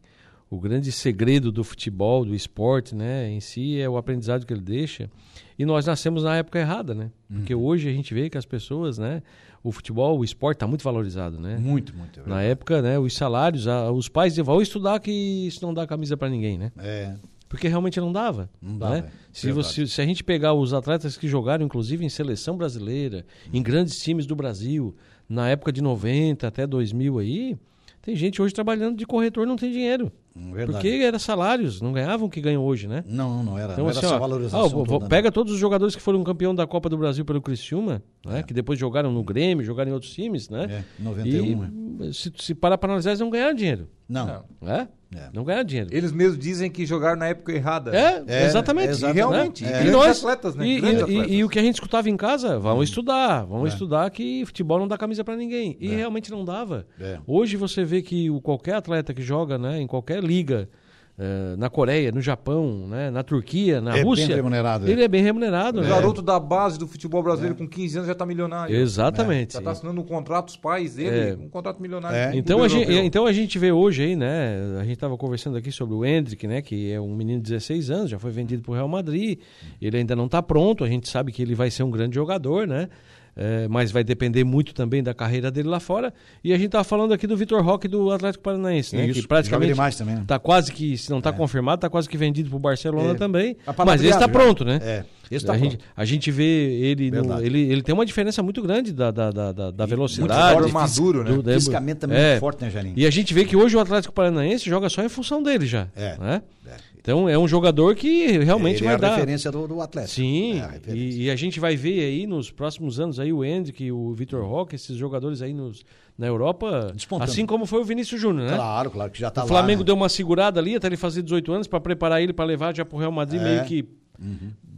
o grande segredo do futebol, do esporte, né, em si é o aprendizado que ele deixa. E nós nascemos na época errada, né? Porque hoje a gente vê que as pessoas, né, o futebol, o esporte está muito valorizado, né? Muito, muito. é Na época, né, os salários, a- os pais diziam, vão estudar que isso não dá camisa para ninguém, né? É. Porque realmente não dava. Não dava, né? Se, você, se a gente pegar os atletas que jogaram, inclusive, em seleção brasileira, em grandes times do Brasil, na época de 90 até 2000 aí, tem gente hoje trabalhando de corretor não tem dinheiro. Verdade. Porque era salários, não ganhavam o que ganham hoje, né? Não, não era, Então, não era assim, essa ó, valorização. ó, toda, né? pega todos os jogadores que foram campeão da Copa do Brasil pelo Criciúma, né? que depois jogaram no Grêmio, jogaram em outros times, né? É, 91, E se, se parar para analisar, eles não ganharam dinheiro. Não. Não. Né? É. Não ganharam dinheiro. Eles mesmos dizem que jogaram na época errada. É, É, exatamente. é, E exatamente. realmente, É. E nós, atletas, né? E, e- atletas. e o que a gente escutava em casa, vamos estudar, vamos É. estudar que futebol não dá camisa para ninguém. E realmente não dava. É. Hoje você vê que o, qualquer atleta que joga né, em qualquer liga, eh, na Coreia, no Japão, né, na Turquia, na É bem Rússia, remunerado, é. ele é bem remunerado. O né? garoto da base do futebol brasileiro com 15 anos já tá milionário. Exatamente. Já tá assinando um contrato, os pais dele, É. um contrato milionário. É. Então a, gente, então a gente vê hoje aí, né? A gente estava conversando aqui sobre o Hendrick, né? Que é um menino de 16 anos, já foi vendido para o Real Madrid. Ele ainda não está pronto, a gente sabe que ele vai ser um grande jogador, né? É, mas vai depender muito também da carreira dele lá fora. E a gente estava falando aqui do Vitor Roque do Atlético Paranaense, né? Isso, que praticamente demais também, né? tá quase que, se não está confirmado, está quase que vendido para o Barcelona É. também. Tá Mas esse está pronto, né? É, esse tá a, gente, pronto. a gente vê ele, no- ele, ele tem uma diferença muito grande da, da, da, da- da Muito velocidade. forte, maduro, né? do- Fisicamente também É. muito forte, né, Janinho? E a gente vê que hoje o Atlético Paranaense joga só em função dele já. É. né? É. Então é um jogador que realmente Ele vai é a dar. referência do, do Atlético. Sim, É a e, e a gente vai ver aí nos próximos anos aí o Hendrick, o Vitor Roque, esses jogadores aí nos, na Europa, assim como foi o Vinícius Júnior, né? Claro, claro, que já tá o lá. Flamengo né? deu uma segurada ali até ele fazer 18 anos para preparar ele para levar já pro Real Madrid É. meio que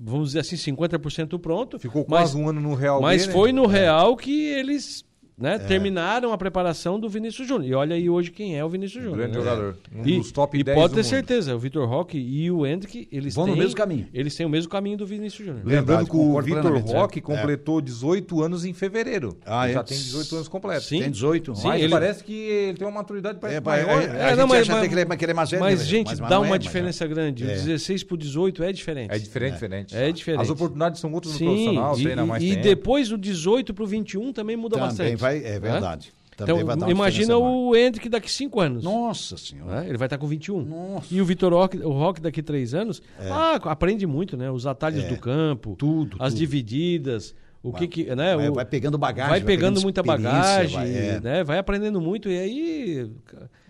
vamos dizer assim 50% pronto. Ficou mas, quase um ano no Real mas B, né? foi no Real que eles né, terminaram a preparação do Vinícius Júnior. E olha aí hoje quem é o Vinícius Júnior. Grande né? jogador. Um E, dos top e 10 pode ter mundo. certeza, o Vitor Roque e o Hendrick, eles Vão no têm, mesmo caminho. Eles têm o mesmo caminho do Vinícius Júnior. Verdade, Lembrando que o Vitor plenamente, Roque é. completou 18 anos em fevereiro. Ah, Ele é? já tem 18 anos completos. Sim. Tem 18. Sim, Mas ele- parece que ele tem uma maturidade parece É, maior. é, né? a É, gente não, mas- mas- que ele, é- é mais velho, Mas, né, gente, mas dá não uma é, mas diferença grande. O É. 16 pro 18 é diferente. É diferente, diferente. É diferente. As oportunidades são outras no profissional, e, treina mais e depois o 18 pro 21 também muda bastante. Vai, é verdade. Também Então, vai imagina o Hendrick daqui 5 anos. Nossa senhora. né? Ele vai estar com 21. Nossa. E o Vitor Roque, o Roque daqui 3 anos, ah, aprende muito, né? Os atalhos É. do campo, Tudo, as tudo. divididas, O Vai- que que, né? vai, o- vai pegando bagagem. vai pegando muita experiência, bagagem, vai- é. né? Vai aprendendo muito e aí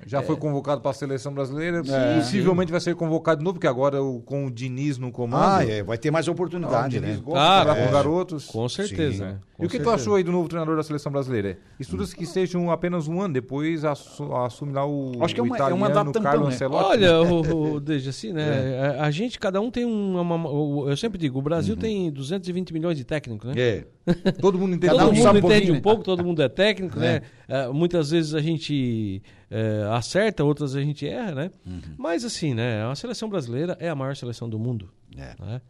Já É. foi convocado para a seleção brasileira. É. Possivelmente vai ser convocado de novo, porque agora o- com o Diniz no comando. Ah, é, vai ter mais o oportunidade, Diniz né? gosta Ah, de com- com garotos. com certeza. Sim. né? E o que tu achou aí do novo treinador da seleção brasileira? Estuda-se que seja um- apenas um ano, depois assu- assume lá o, Acho que é uma- é uma Carlo né? Ancelotti. Olha, o, o, Deja, assim, É. né? A, a gente, cada um tem uma, uma- Eu sempre digo, o Brasil tem 220 milhões de técnicos, né? É. Todo mundo entende. Cada Todo um mundo um entende um né? pouco, todo mundo é técnico, É. né? Ah, muitas vezes a gente eh, acerta, outras a gente erra, né? Uhum. Mas assim, né? A seleção brasileira é a maior seleção do mundo. É, né?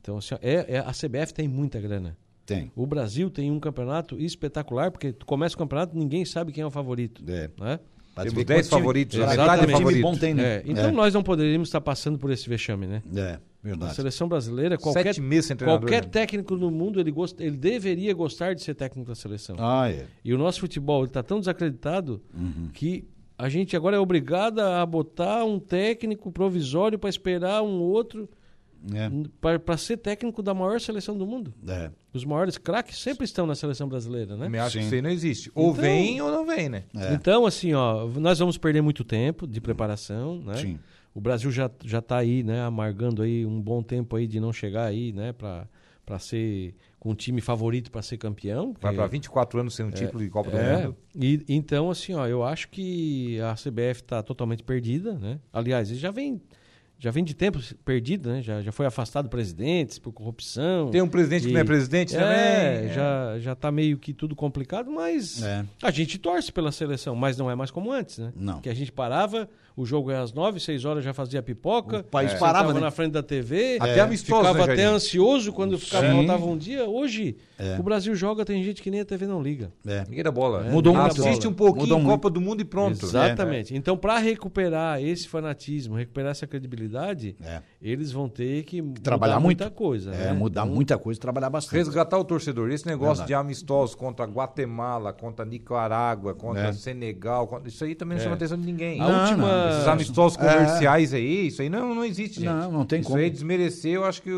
Então, assim, é, é- a CBF tem muita grana. tem. O Brasil tem um campeonato espetacular, porque tu começa o campeonato ninguém sabe quem é o favorito. É. Né? Pra Temos ver 10 quantos time- favoritos, É, a metade é time favorito. bom tem, né? É, então nós não poderíamos estar passando por esse vexame, né? É, A verdade. seleção brasileira, qualquer, qualquer né? técnico no mundo, ele, gost, ele deveria gostar de ser técnico da seleção. Ah, é. E o nosso futebol está tão desacreditado Uhum. que a gente agora é obrigado a botar um técnico provisório para esperar um outro É. para ser técnico da maior seleção do mundo. É. Os maiores craques sempre estão na seleção brasileira, né? Me acho que Sim. isso aí não existe. Ou Então- vem ou não vem, né? É. Então, assim, ó, nós vamos perder muito tempo de preparação, né? Sim. O Brasil já já está aí, né, amargando aí um bom tempo aí de não chegar aí, né, para para ser com um time favorito para ser campeão. Vai porque- para 24 anos sem um título de Copa do É, Mundo. e, então, assim, ó, eu acho que a CBF está totalmente perdida, né? Aliás, ele já vem, já vem de tempo perdido, né? Já, já foi afastado presidentes por corrupção. Tem um presidente que não é presidente é, também. já já tá meio que tudo complicado, mas É. a gente torce pela seleção, mas não é mais como antes, né? Não. Que a gente parava, o jogo é às nove, seis horas já fazia pipoca. O país é, parava, né? na frente da TV. Até amistoso, Ficava né, até ansioso quando ficava, faltava um dia. Hoje, É. o Brasil joga, tem gente que nem a TV não liga. É. Ninguém dá bola. É, Mudou muito. Assiste um pouquinho Mudou muito. Copa do Mundo e pronto. Exatamente. Então, para recuperar esse fanatismo, recuperar essa credibilidade, É. eles vão ter que Trabalhar mudar muito. muita coisa. É, né? mudar Então, muita coisa e trabalhar bastante. Resgatar o torcedor. Esse negócio Verdade. de amistosos contra Guatemala, contra Nicarágua, contra É. Senegal, contra- isso aí também não É. chama atenção de ninguém. A Não, última. não, Esses amistosos É. comerciais aí, isso aí não, não existe, gente. Não, não tem isso como. aí desmerecer, eu acho que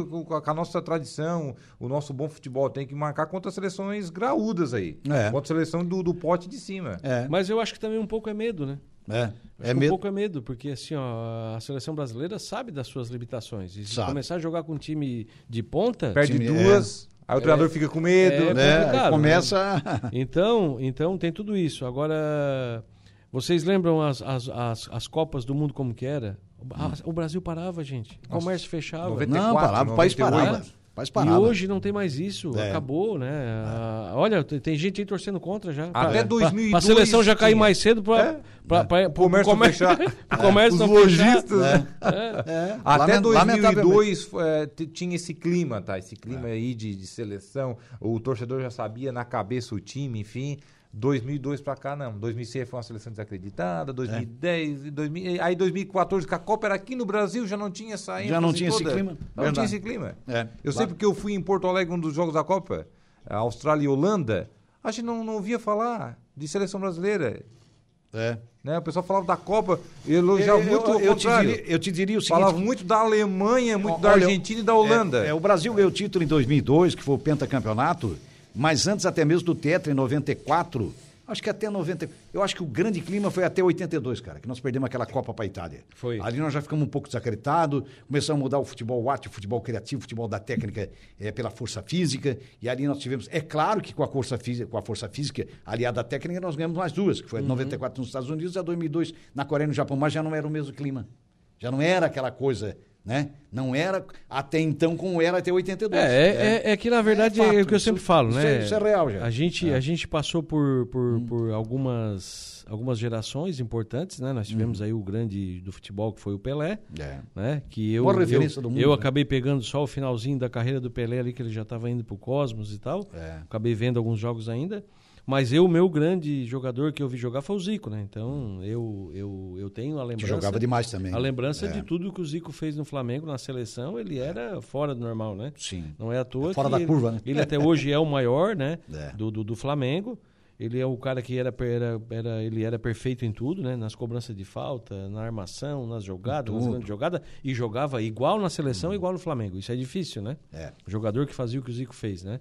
a nossa tradição, o nosso bom futebol tem que marcar contra seleções graúdas aí. É. Contra a seleção do, do pote de cima. É, Mas eu acho que também um pouco é medo, né? é. Acho É que Um medo. pouco é medo, porque assim, ó, a seleção brasileira sabe das suas limitações. E se Sabe. começar a jogar com um time de ponta, Perde Time- duas, aí o treinador fica com medo. É, né? É, começa. então, então tem tudo isso. Agora, vocês lembram as, as, as, as Copas do Mundo como que era? A- o Brasil parava, gente. O comércio fechava. 94, Não, parava, o país 98. parava. E hoje não tem mais isso, É. acabou, né? Ah, olha, tem, tem gente aí torcendo contra já. Até Pra- 2002 Pra, pra seleção já cair mais cedo pra, É. pra, pra- O comércio pro fechar. pro comércio Os não fechar. lojistas, né? É. É, Até lament- lamentavelmente. 2002 é, t- tinha esse clima, tá? Esse clima aí de, de seleção. O torcedor já sabia na cabeça o time, enfim. 2002 pra cá, não. 2006 foi uma seleção desacreditada. 2010, e 2000, aí 2014, que a Copa era aqui no Brasil, já não tinha essa Já não tinha esse toda. clima, Não verdade. tinha esse clima. É, eu sei claro. porque eu fui em Porto Alegre, um dos jogos da Copa, a Austrália e Holanda, a gente não, não ouvia falar de seleção brasileira. É. Né? O pessoal falava da Copa, elogiava Eu- muito eu, eu te diria, eu te diria o seguinte. Falava muito da Alemanha, muito da Argentina e da Holanda. É, é, o Brasil ganhou o título em 2002, que foi o pentacampeonato, mas antes até mesmo do Tetra, em 94, acho que até 90. Eu acho que o grande clima foi até 82, cara, que nós perdemos aquela Copa para a Itália. Foi. Ali nós já ficamos um pouco desacreditados, começamos a mudar o futebol arte, o futebol criativo, o futebol da técnica é, pela força física, e ali nós tivemos. É claro que com a força física, com a força física aliada à técnica, nós ganhamos mais duas, que foi de 94 nos Estados Unidos e a 2002 na Coreia e no Japão, mas já não era o mesmo clima. Já não era aquela coisa, né? Não era até então como era até 82. É, é, é, é que na verdade é, fato, o que eu isso- sempre falo, isso né? é- isso é real já. A gente, É. a gente passou por, por, Hum. por algumas, algumas gerações importantes, né? Nós tivemos aí o grande do futebol que foi o Pelé, É. né? Que eu, Boa referência eu, do mundo, eu né? acabei pegando só o finalzinho da carreira do Pelé ali, que ele já estava indo pro Cosmos e tal. É. Acabei vendo alguns jogos ainda. Mas eu, o meu grande jogador que eu vi jogar foi o Zico, né? Então eu, eu, eu tenho a Que lembrança. jogava demais também. A lembrança É. de tudo que o Zico fez no Flamengo, na seleção, ele era fora do normal, né? Sim. Não é à toa. Fora que da ele, curva, né? Ele até hoje é o maior, né? É. Do, do, do Flamengo. Ele é o cara que era, era, era, ele era perfeito em tudo, né? Nas cobranças de falta, na armação, nas jogadas, nas grandes jogadas. E jogava igual na seleção, igual no Flamengo. Isso é difícil, né? É. O jogador que fazia o que o Zico fez, né?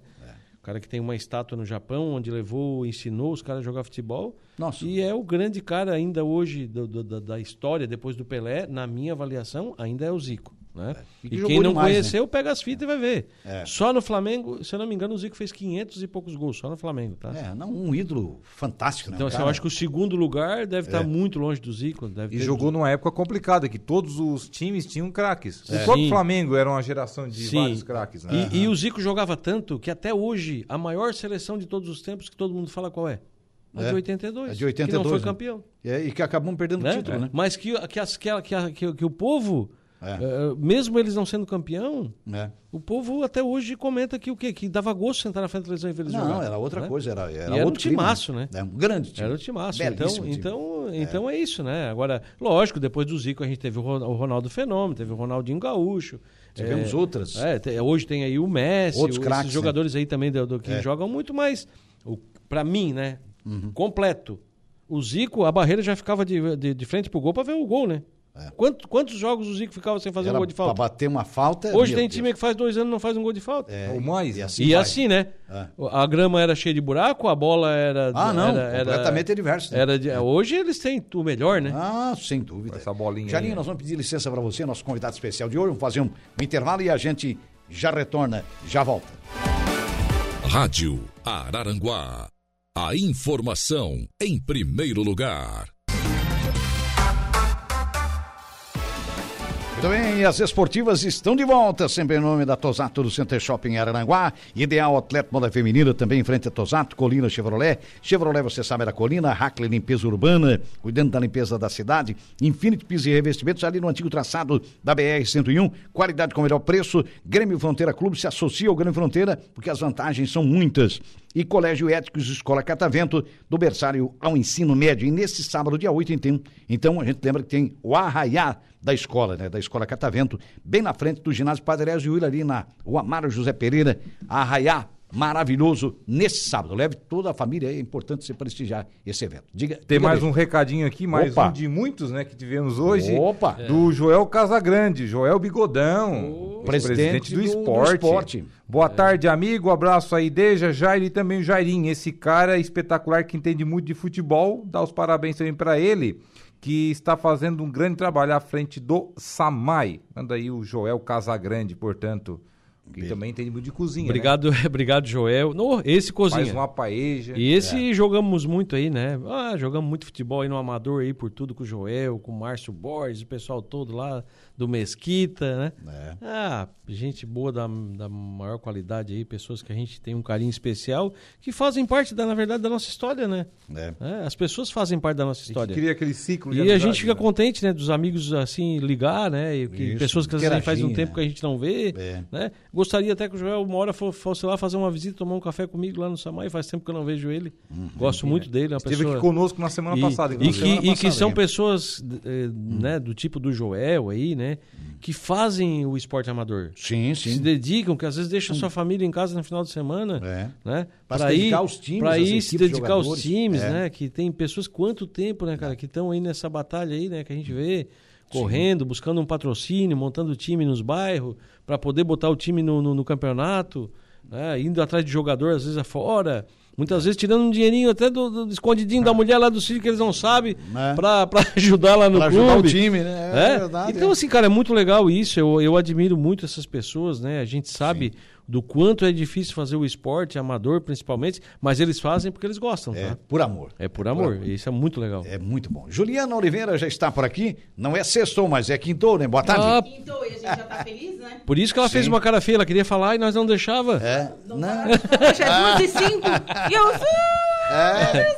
O cara que tem uma estátua no Japão, onde levou, ensinou os caras a jogar futebol. Nossa. E é o grande cara ainda hoje do- do- da- da história, depois do Pelé, na minha avaliação, ainda é o Zico. Né? E que E jogou quem não demais, né? conheceu, pega as fitas e vai ver. É. Só no Flamengo, se eu não me engano, o Zico fez 500 e poucos gols, só no Flamengo, tá? É, não, um ídolo fantástico, né? Então, Um assim, eu acho que o segundo lugar deve estar muito longe do Zico. Deve E ter- jogou numa época complicada, que todos os times tinham craques. O É. próprio Sim. Flamengo era uma geração de Sim. vários craques, né? E, e o Zico jogava tanto que até hoje a maior seleção de todos os tempos que todo mundo fala qual é? A É. de 82. A de Que 82, não foi né? campeão. É, e que acabamos perdendo né? o título, né? Mas que, que, as- que, que, que, que o povo, É. eh, mesmo eles não sendo campeão, É. o povo até hoje comenta que o quê? Que dava gosto sentar na frente da televisão e ver eles Não, era outra né? coisa, era, era, era um outro clima, timaço, né? É um grande time. Era o timaço. Então, time. então, então é isso, né? Agora, lógico, depois do Zico a gente teve o Ron- o Ronaldo Fenômeno, teve o Ronaldinho Gaúcho. Tivemos é, outras. É, hoje tem aí o Messi, Outros o- craques, esses jogadores aí também do, do que É. jogam muito, mas o, pra mim, né? Uhum. Completo. O Zico, a barreira já ficava de, de, de frente pro gol pra ver o gol, né? É. Quanto- quantos jogos o Zico ficava sem fazer Era um gol de pra falta? bater uma falta. Hoje tem Deus. time que faz dois anos e não faz um gol de falta. É, Ou mais, E né? assim, e assim, né? É. A grama era cheia de buraco, a bola era. Ah, não, era, era- completamente diverso. né? era de- hoje eles têm o melhor, né? Ah, sem dúvida. Essa bolinha Jarinho, aí. nós vamos pedir licença para você, nosso convidado especial de hoje. Vamos fazer um, um intervalo e a gente já retorna, já volta. Rádio Araranguá. A informação em primeiro lugar. Muito bem, as esportivas estão de volta, sempre em nome da Tosato do Center Shopping Arananguá, Ideal Atleta Moda Feminina, também em frente a Tosato, Colina Chevrolet, Chevrolet você sabe é da Colina, Hackley Limpeza Urbana, cuidando da limpeza da cidade, Infinity Pisos e Revestimentos ali no antigo traçado da BR-101, qualidade com melhor preço, Grêmio Fronteira Clube se associa ao Grêmio Fronteira, porque as vantagens são muitas. E Colégio Éticos Escola Catavento, do berçário ao ensino médio. E nesse sábado, dia 8, então, então a gente lembra que tem o Arraiá da escola, né? Da escola Catavento, bem na frente do ginásio Padre Ezio ali na o Amaro José Pereira, Arraiá, maravilhoso, nesse sábado. Leve toda a família, é importante você prestigiar esse evento. Diga, Tem diga mais aí. um recadinho aqui, mais Opa. um de muitos, né, que tivemos hoje. Opa. Do Joel Casagrande, Joel Bigodão, Presidente do, do- do esporte. esporte. Boa tarde, amigo. Abraço aí, Deja, Jair e também o Jairinho. Esse cara espetacular que entende muito de futebol. Dá os parabéns também pra ele, que está fazendo um grande trabalho à frente do Samai. Manda aí o Joel Casagrande, portanto, que também entende muito de cozinha. né? Obrigado, obrigado, Joel. No, esse cozinha. Faz uma paeja. E esse jogamos muito aí, né? Ah, jogamos muito futebol aí no Amador aí por tudo com o Joel, com o Márcio Borges, o pessoal todo lá do Mesquita, né? É. Ah, gente boa da, da maior qualidade aí, pessoas que a gente tem um carinho especial, que fazem parte, da, na verdade, da nossa história, né? É. É, as pessoas fazem parte da nossa E que história. cria aquele ciclo de E a amizade, gente fica né? contente, né, dos amigos assim ligar, né, e que pessoas que às vezes faz um tempo né? que a gente não vê, É. né? Gostaria até que o Joel uma hora fo- fosse lá fazer uma visita, tomar um café comigo lá no Samai, faz tempo que eu não vejo ele. Gosto muito dele, é uma Esteve pessoa aqui conosco na semana e, passada, e que, Semana e que passada, são pessoas eh, né, do tipo do Joel aí, né, que fazem o esporte amador. Sim, Se sim. dedicam, que às vezes deixam sua família em casa no final de semana, É. né? Pra se Pra ir, dedicar aos times, às ir se de dedicar aos times, É. né? Que tem pessoas, quanto tempo, né, cara, que estão aí nessa batalha aí, né? Que a gente vê correndo, buscando um patrocínio, montando time nos bairros, para poder botar o time no, no, no campeonato, né? Indo atrás de jogador, às vezes afora. Muitas vezes tirando um dinheirinho até do, do escondidinho da mulher lá do sítio que eles não sabem, É. pra, pra ajudar lá no Pra clube. ajudar o time, né? É É? verdade, então, é. assim, cara, é muito legal isso. Eu, eu admiro muito essas pessoas, né? A gente sabe do quanto é difícil fazer o esporte, amador principalmente, mas eles fazem porque eles gostam, É, tá? por amor. É por amor. Isso é muito legal. É muito bom. Juliana Oliveira já está por aqui. Não é sextou, mas é quintou, né? Boa tarde. Ah, Quintou e a gente já tá feliz, né? por isso que ela fez Sim. uma cara feia, ela queria falar e nós não deixava. É. Não, Não. Hoje é duas e cinco. E eu... É.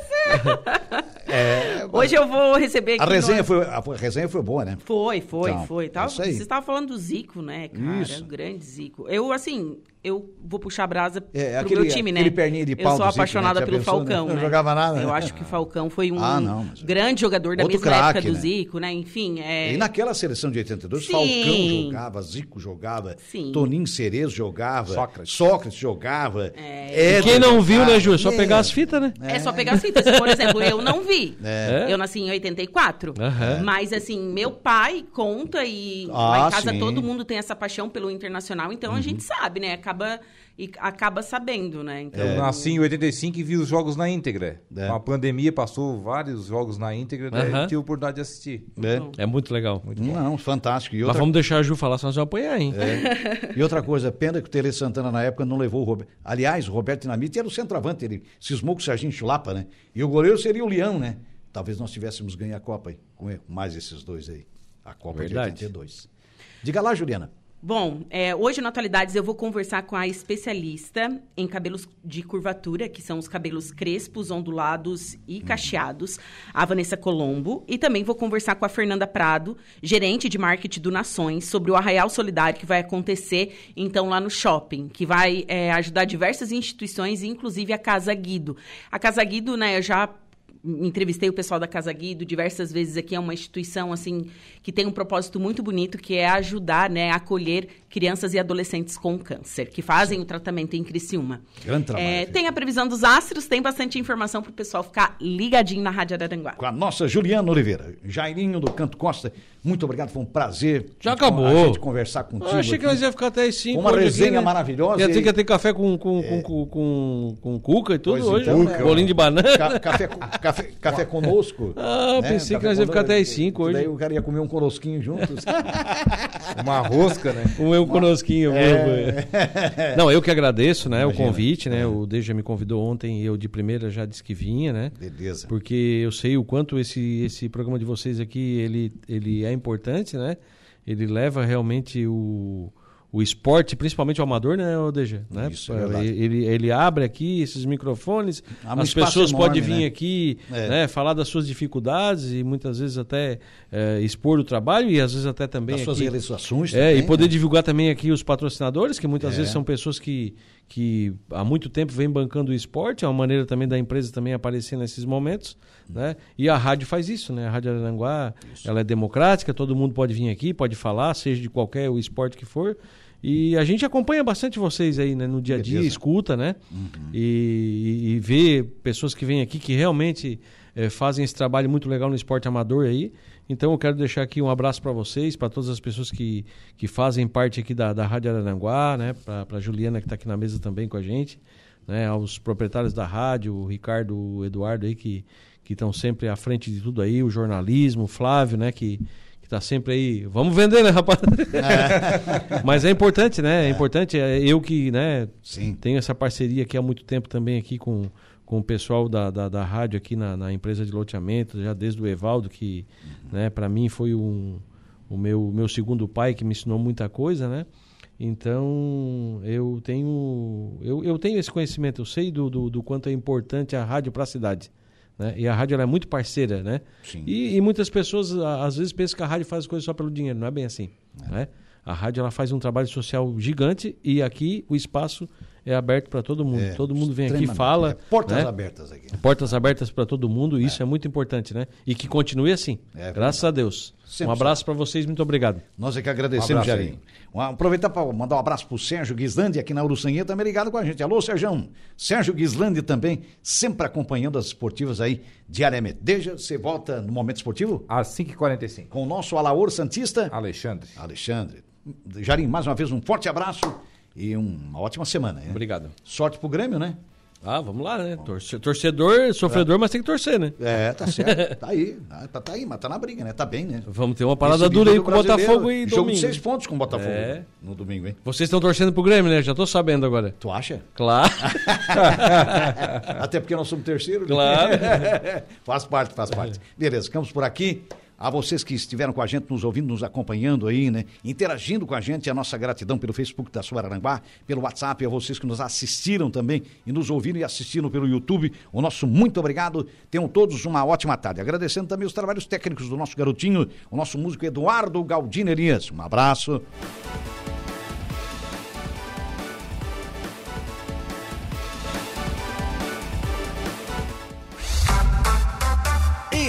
Hoje eu vou receber aqui... A resenha, no- foi, a resenha foi boa, né? Foi, foi, Então, foi. Tava, isso aí. Você estava falando do Zico, né, cara? Isso. O grande Zico. Eu, assim, eu vou puxar a brasa É, pro aquele- meu time, né? aquele perninha de pau Eu sou do Zico, apaixonada né? Pelo pensou, né? Falcão, Não né? jogava nada, né? Eu acho que o Falcão foi um Ah, não, mas- grande jogador da Outro mesma craque, época do né? Zico, né? Enfim, é... E naquela seleção de 82, Sim. Falcão jogava, Zico jogava, Sim. Toninho Cerezo jogava, Sócrates. Sócrates jogava. É. Quem não viu, né, Ju? É só É. pegar as fitas, né? É só pegar as fitas. Por exemplo, eu não vi. É. Eu nasci em 84. Aham. Mas, assim, meu pai conta e Ah, lá em casa sim. Uhum. todo mundo tem essa paixão pelo internacional. Então, a gente sabe, né? Acaba, e acaba sabendo, né? Então, Eu nasci em 85 e vi os jogos na íntegra. É. Com a pandemia passou vários jogos na íntegra, daí Aham. tive a oportunidade de assistir. É. É muito legal. Não, fantástico. E Mas outra, vamos deixar a Ju falar, senão nós vamos apanhar, hein? e outra coisa, pena que o Tere Santana na época não levou o Roberto. Aliás, o Roberto Dinamite era o centroavante, ele cismou com o Serginho Chulapa, né? E o goleiro seria o Leão, né? Talvez nós tivéssemos ganho a Copa aí, com com mais esses dois aí. A Copa Verdade. de 82. Diga lá, Juliana. Bom, é, hoje no Atualidades eu vou conversar com a especialista em cabelos de curvatura, que são os cabelos crespos, ondulados e cacheados, a Vanessa Colombo. E também vou conversar com a Fernanda Prado, gerente de marketing do Nações, sobre o Arraial Solidário que vai acontecer, então, lá no shopping, que vai é, ajudar diversas instituições, inclusive a Casa Guido. A Casa Guido, né, eu já entrevistei o pessoal da Casa Guido diversas vezes aqui, é uma instituição assim que tem um propósito muito bonito, que é ajudar, né, a acolher crianças e adolescentes com câncer, que fazem o tratamento em Criciúma. Grande trabalho, É, tem a previsão dos astros, tem bastante informação para o pessoal ficar ligadinho na Rádio Araranguá. Com a nossa Juliana Oliveira. Jairinho do Canto Costa, muito obrigado, foi um prazer. Já acabou. A gente conversar contigo. Eu achei que aqui. nós ia ficar até as 5 Uma resenha maravilhosa Ia ter que ter café com, com, com, com, com, com cuca e tudo Pois hoje. então, né? né? Bolinho de banana. Ca- café, com- café, café conosco. Ah, pensei que Café nós ia ficar até às cinco hoje. Daí o cara ia comer um corosquinho juntos. Uma rosca, né? Um eu conosquinho. É. Não, eu que agradeço, né, Imagina. o convite, né? É. O Deja me convidou ontem e eu de primeira já disse que vinha, né? Beleza. Porque eu sei o quanto esse, esse programa de vocês aqui, ele, ele é importante, né? Ele leva realmente o, o esporte, principalmente o amador, né, o Deja? Né? Isso, é ele, ele abre aqui esses microfones, um as espaço pessoas enorme, podem vir né? aqui É. né, falar das suas dificuldades e muitas vezes até eh, expor o trabalho e às vezes até também Das suas realizações é, também, e poder né? divulgar também aqui os patrocinadores, que muitas É. vezes são pessoas que, que há muito tempo vêm bancando o esporte, é uma maneira também da empresa também aparecer nesses momentos, né? E a rádio faz isso, né? A Rádio Aranguá, ela é democrática, todo mundo pode vir aqui, pode falar, seja de qualquer o esporte que for. E a gente acompanha bastante vocês aí, né? No dia a dia, Beleza. escuta, né? E, e- e vê pessoas que vêm aqui que realmente eh, fazem esse trabalho muito legal no esporte amador aí. Então eu quero deixar aqui um abraço para vocês, para todas as pessoas que, que fazem parte aqui da, da Rádio Araranguá, né? Para a Juliana que está aqui na mesa também com a gente, né? Aos proprietários da rádio, o Ricardo, o Eduardo aí que que estão sempre à frente de tudo aí, o jornalismo, o Flávio, né? Que que tá sempre aí. Vamos vender, né, rapaz? Mas é importante, né? É importante. É eu que, né? Sim. Tenho essa parceria aqui há muito tempo também aqui com, com o pessoal da, da, da rádio aqui na, na empresa de loteamento, já desde o Evaldo, que né, para mim foi um, o meu, meu segundo pai que me ensinou muita coisa, né? Então eu tenho eu, eu tenho esse conhecimento, eu sei do, do, do quanto é importante a rádio para a cidade. Né? E a rádio ela é muito parceira, né? E, e muitas pessoas às vezes pensam que a rádio faz as coisas só pelo dinheiro, não é bem assim. Né? A rádio ela faz um trabalho social gigante e aqui o espaço é aberto para todo mundo. É, todo mundo vem aqui fala. É, portas né? abertas aqui. Portas abertas para todo mundo, isso é. muito importante, né? E que continue assim. É Graças a Deus. Sempre um abraço para vocês, muito obrigado. Nós é que agradecemos, Um abraço. Um- aproveitar para mandar um abraço para o Sérgio Guislandi, aqui na Uruçanha, também ligado com a gente. Alô, Sérgio. Sérgio Guislandi também, sempre acompanhando as esportivas aí diariamente. Desde você volta no Momento Esportivo Às 5h45. com o nosso Alaor Santista, Alexandre. Alexandre. Jarim, mais uma vez um forte abraço e uma ótima semana. hein? Obrigado. Sorte pro Grêmio, né? Ah, vamos lá, né? Torce- Torcedor, sofredor, mas tem que torcer, né? É, tá certo. tá aí. Ah, Tá, tá aí, mas tá na briga, né? Tá bem, né? Vamos ter uma parada dura aí com o Botafogo e Jogo domingo. de seis pontos com o Botafogo É. no domingo, hein? Vocês estão torcendo pro Grêmio, né? Já tô sabendo agora. Tu acha? Claro. Até porque nós somos terceiro. né? Claro. faz parte, faz parte. Beleza, ficamos por aqui. A vocês que estiveram com a gente, nos ouvindo, nos acompanhando aí, né? Interagindo com a gente, a nossa gratidão pelo Facebook da Suararanguá, pelo WhatsApp, a vocês que nos assistiram também e nos ouviram e assistiram pelo YouTube. O nosso muito obrigado. Tenham todos uma ótima tarde. Agradecendo também os trabalhos técnicos do nosso garotinho, o nosso músico Eduardo Galdino Elias. Um abraço.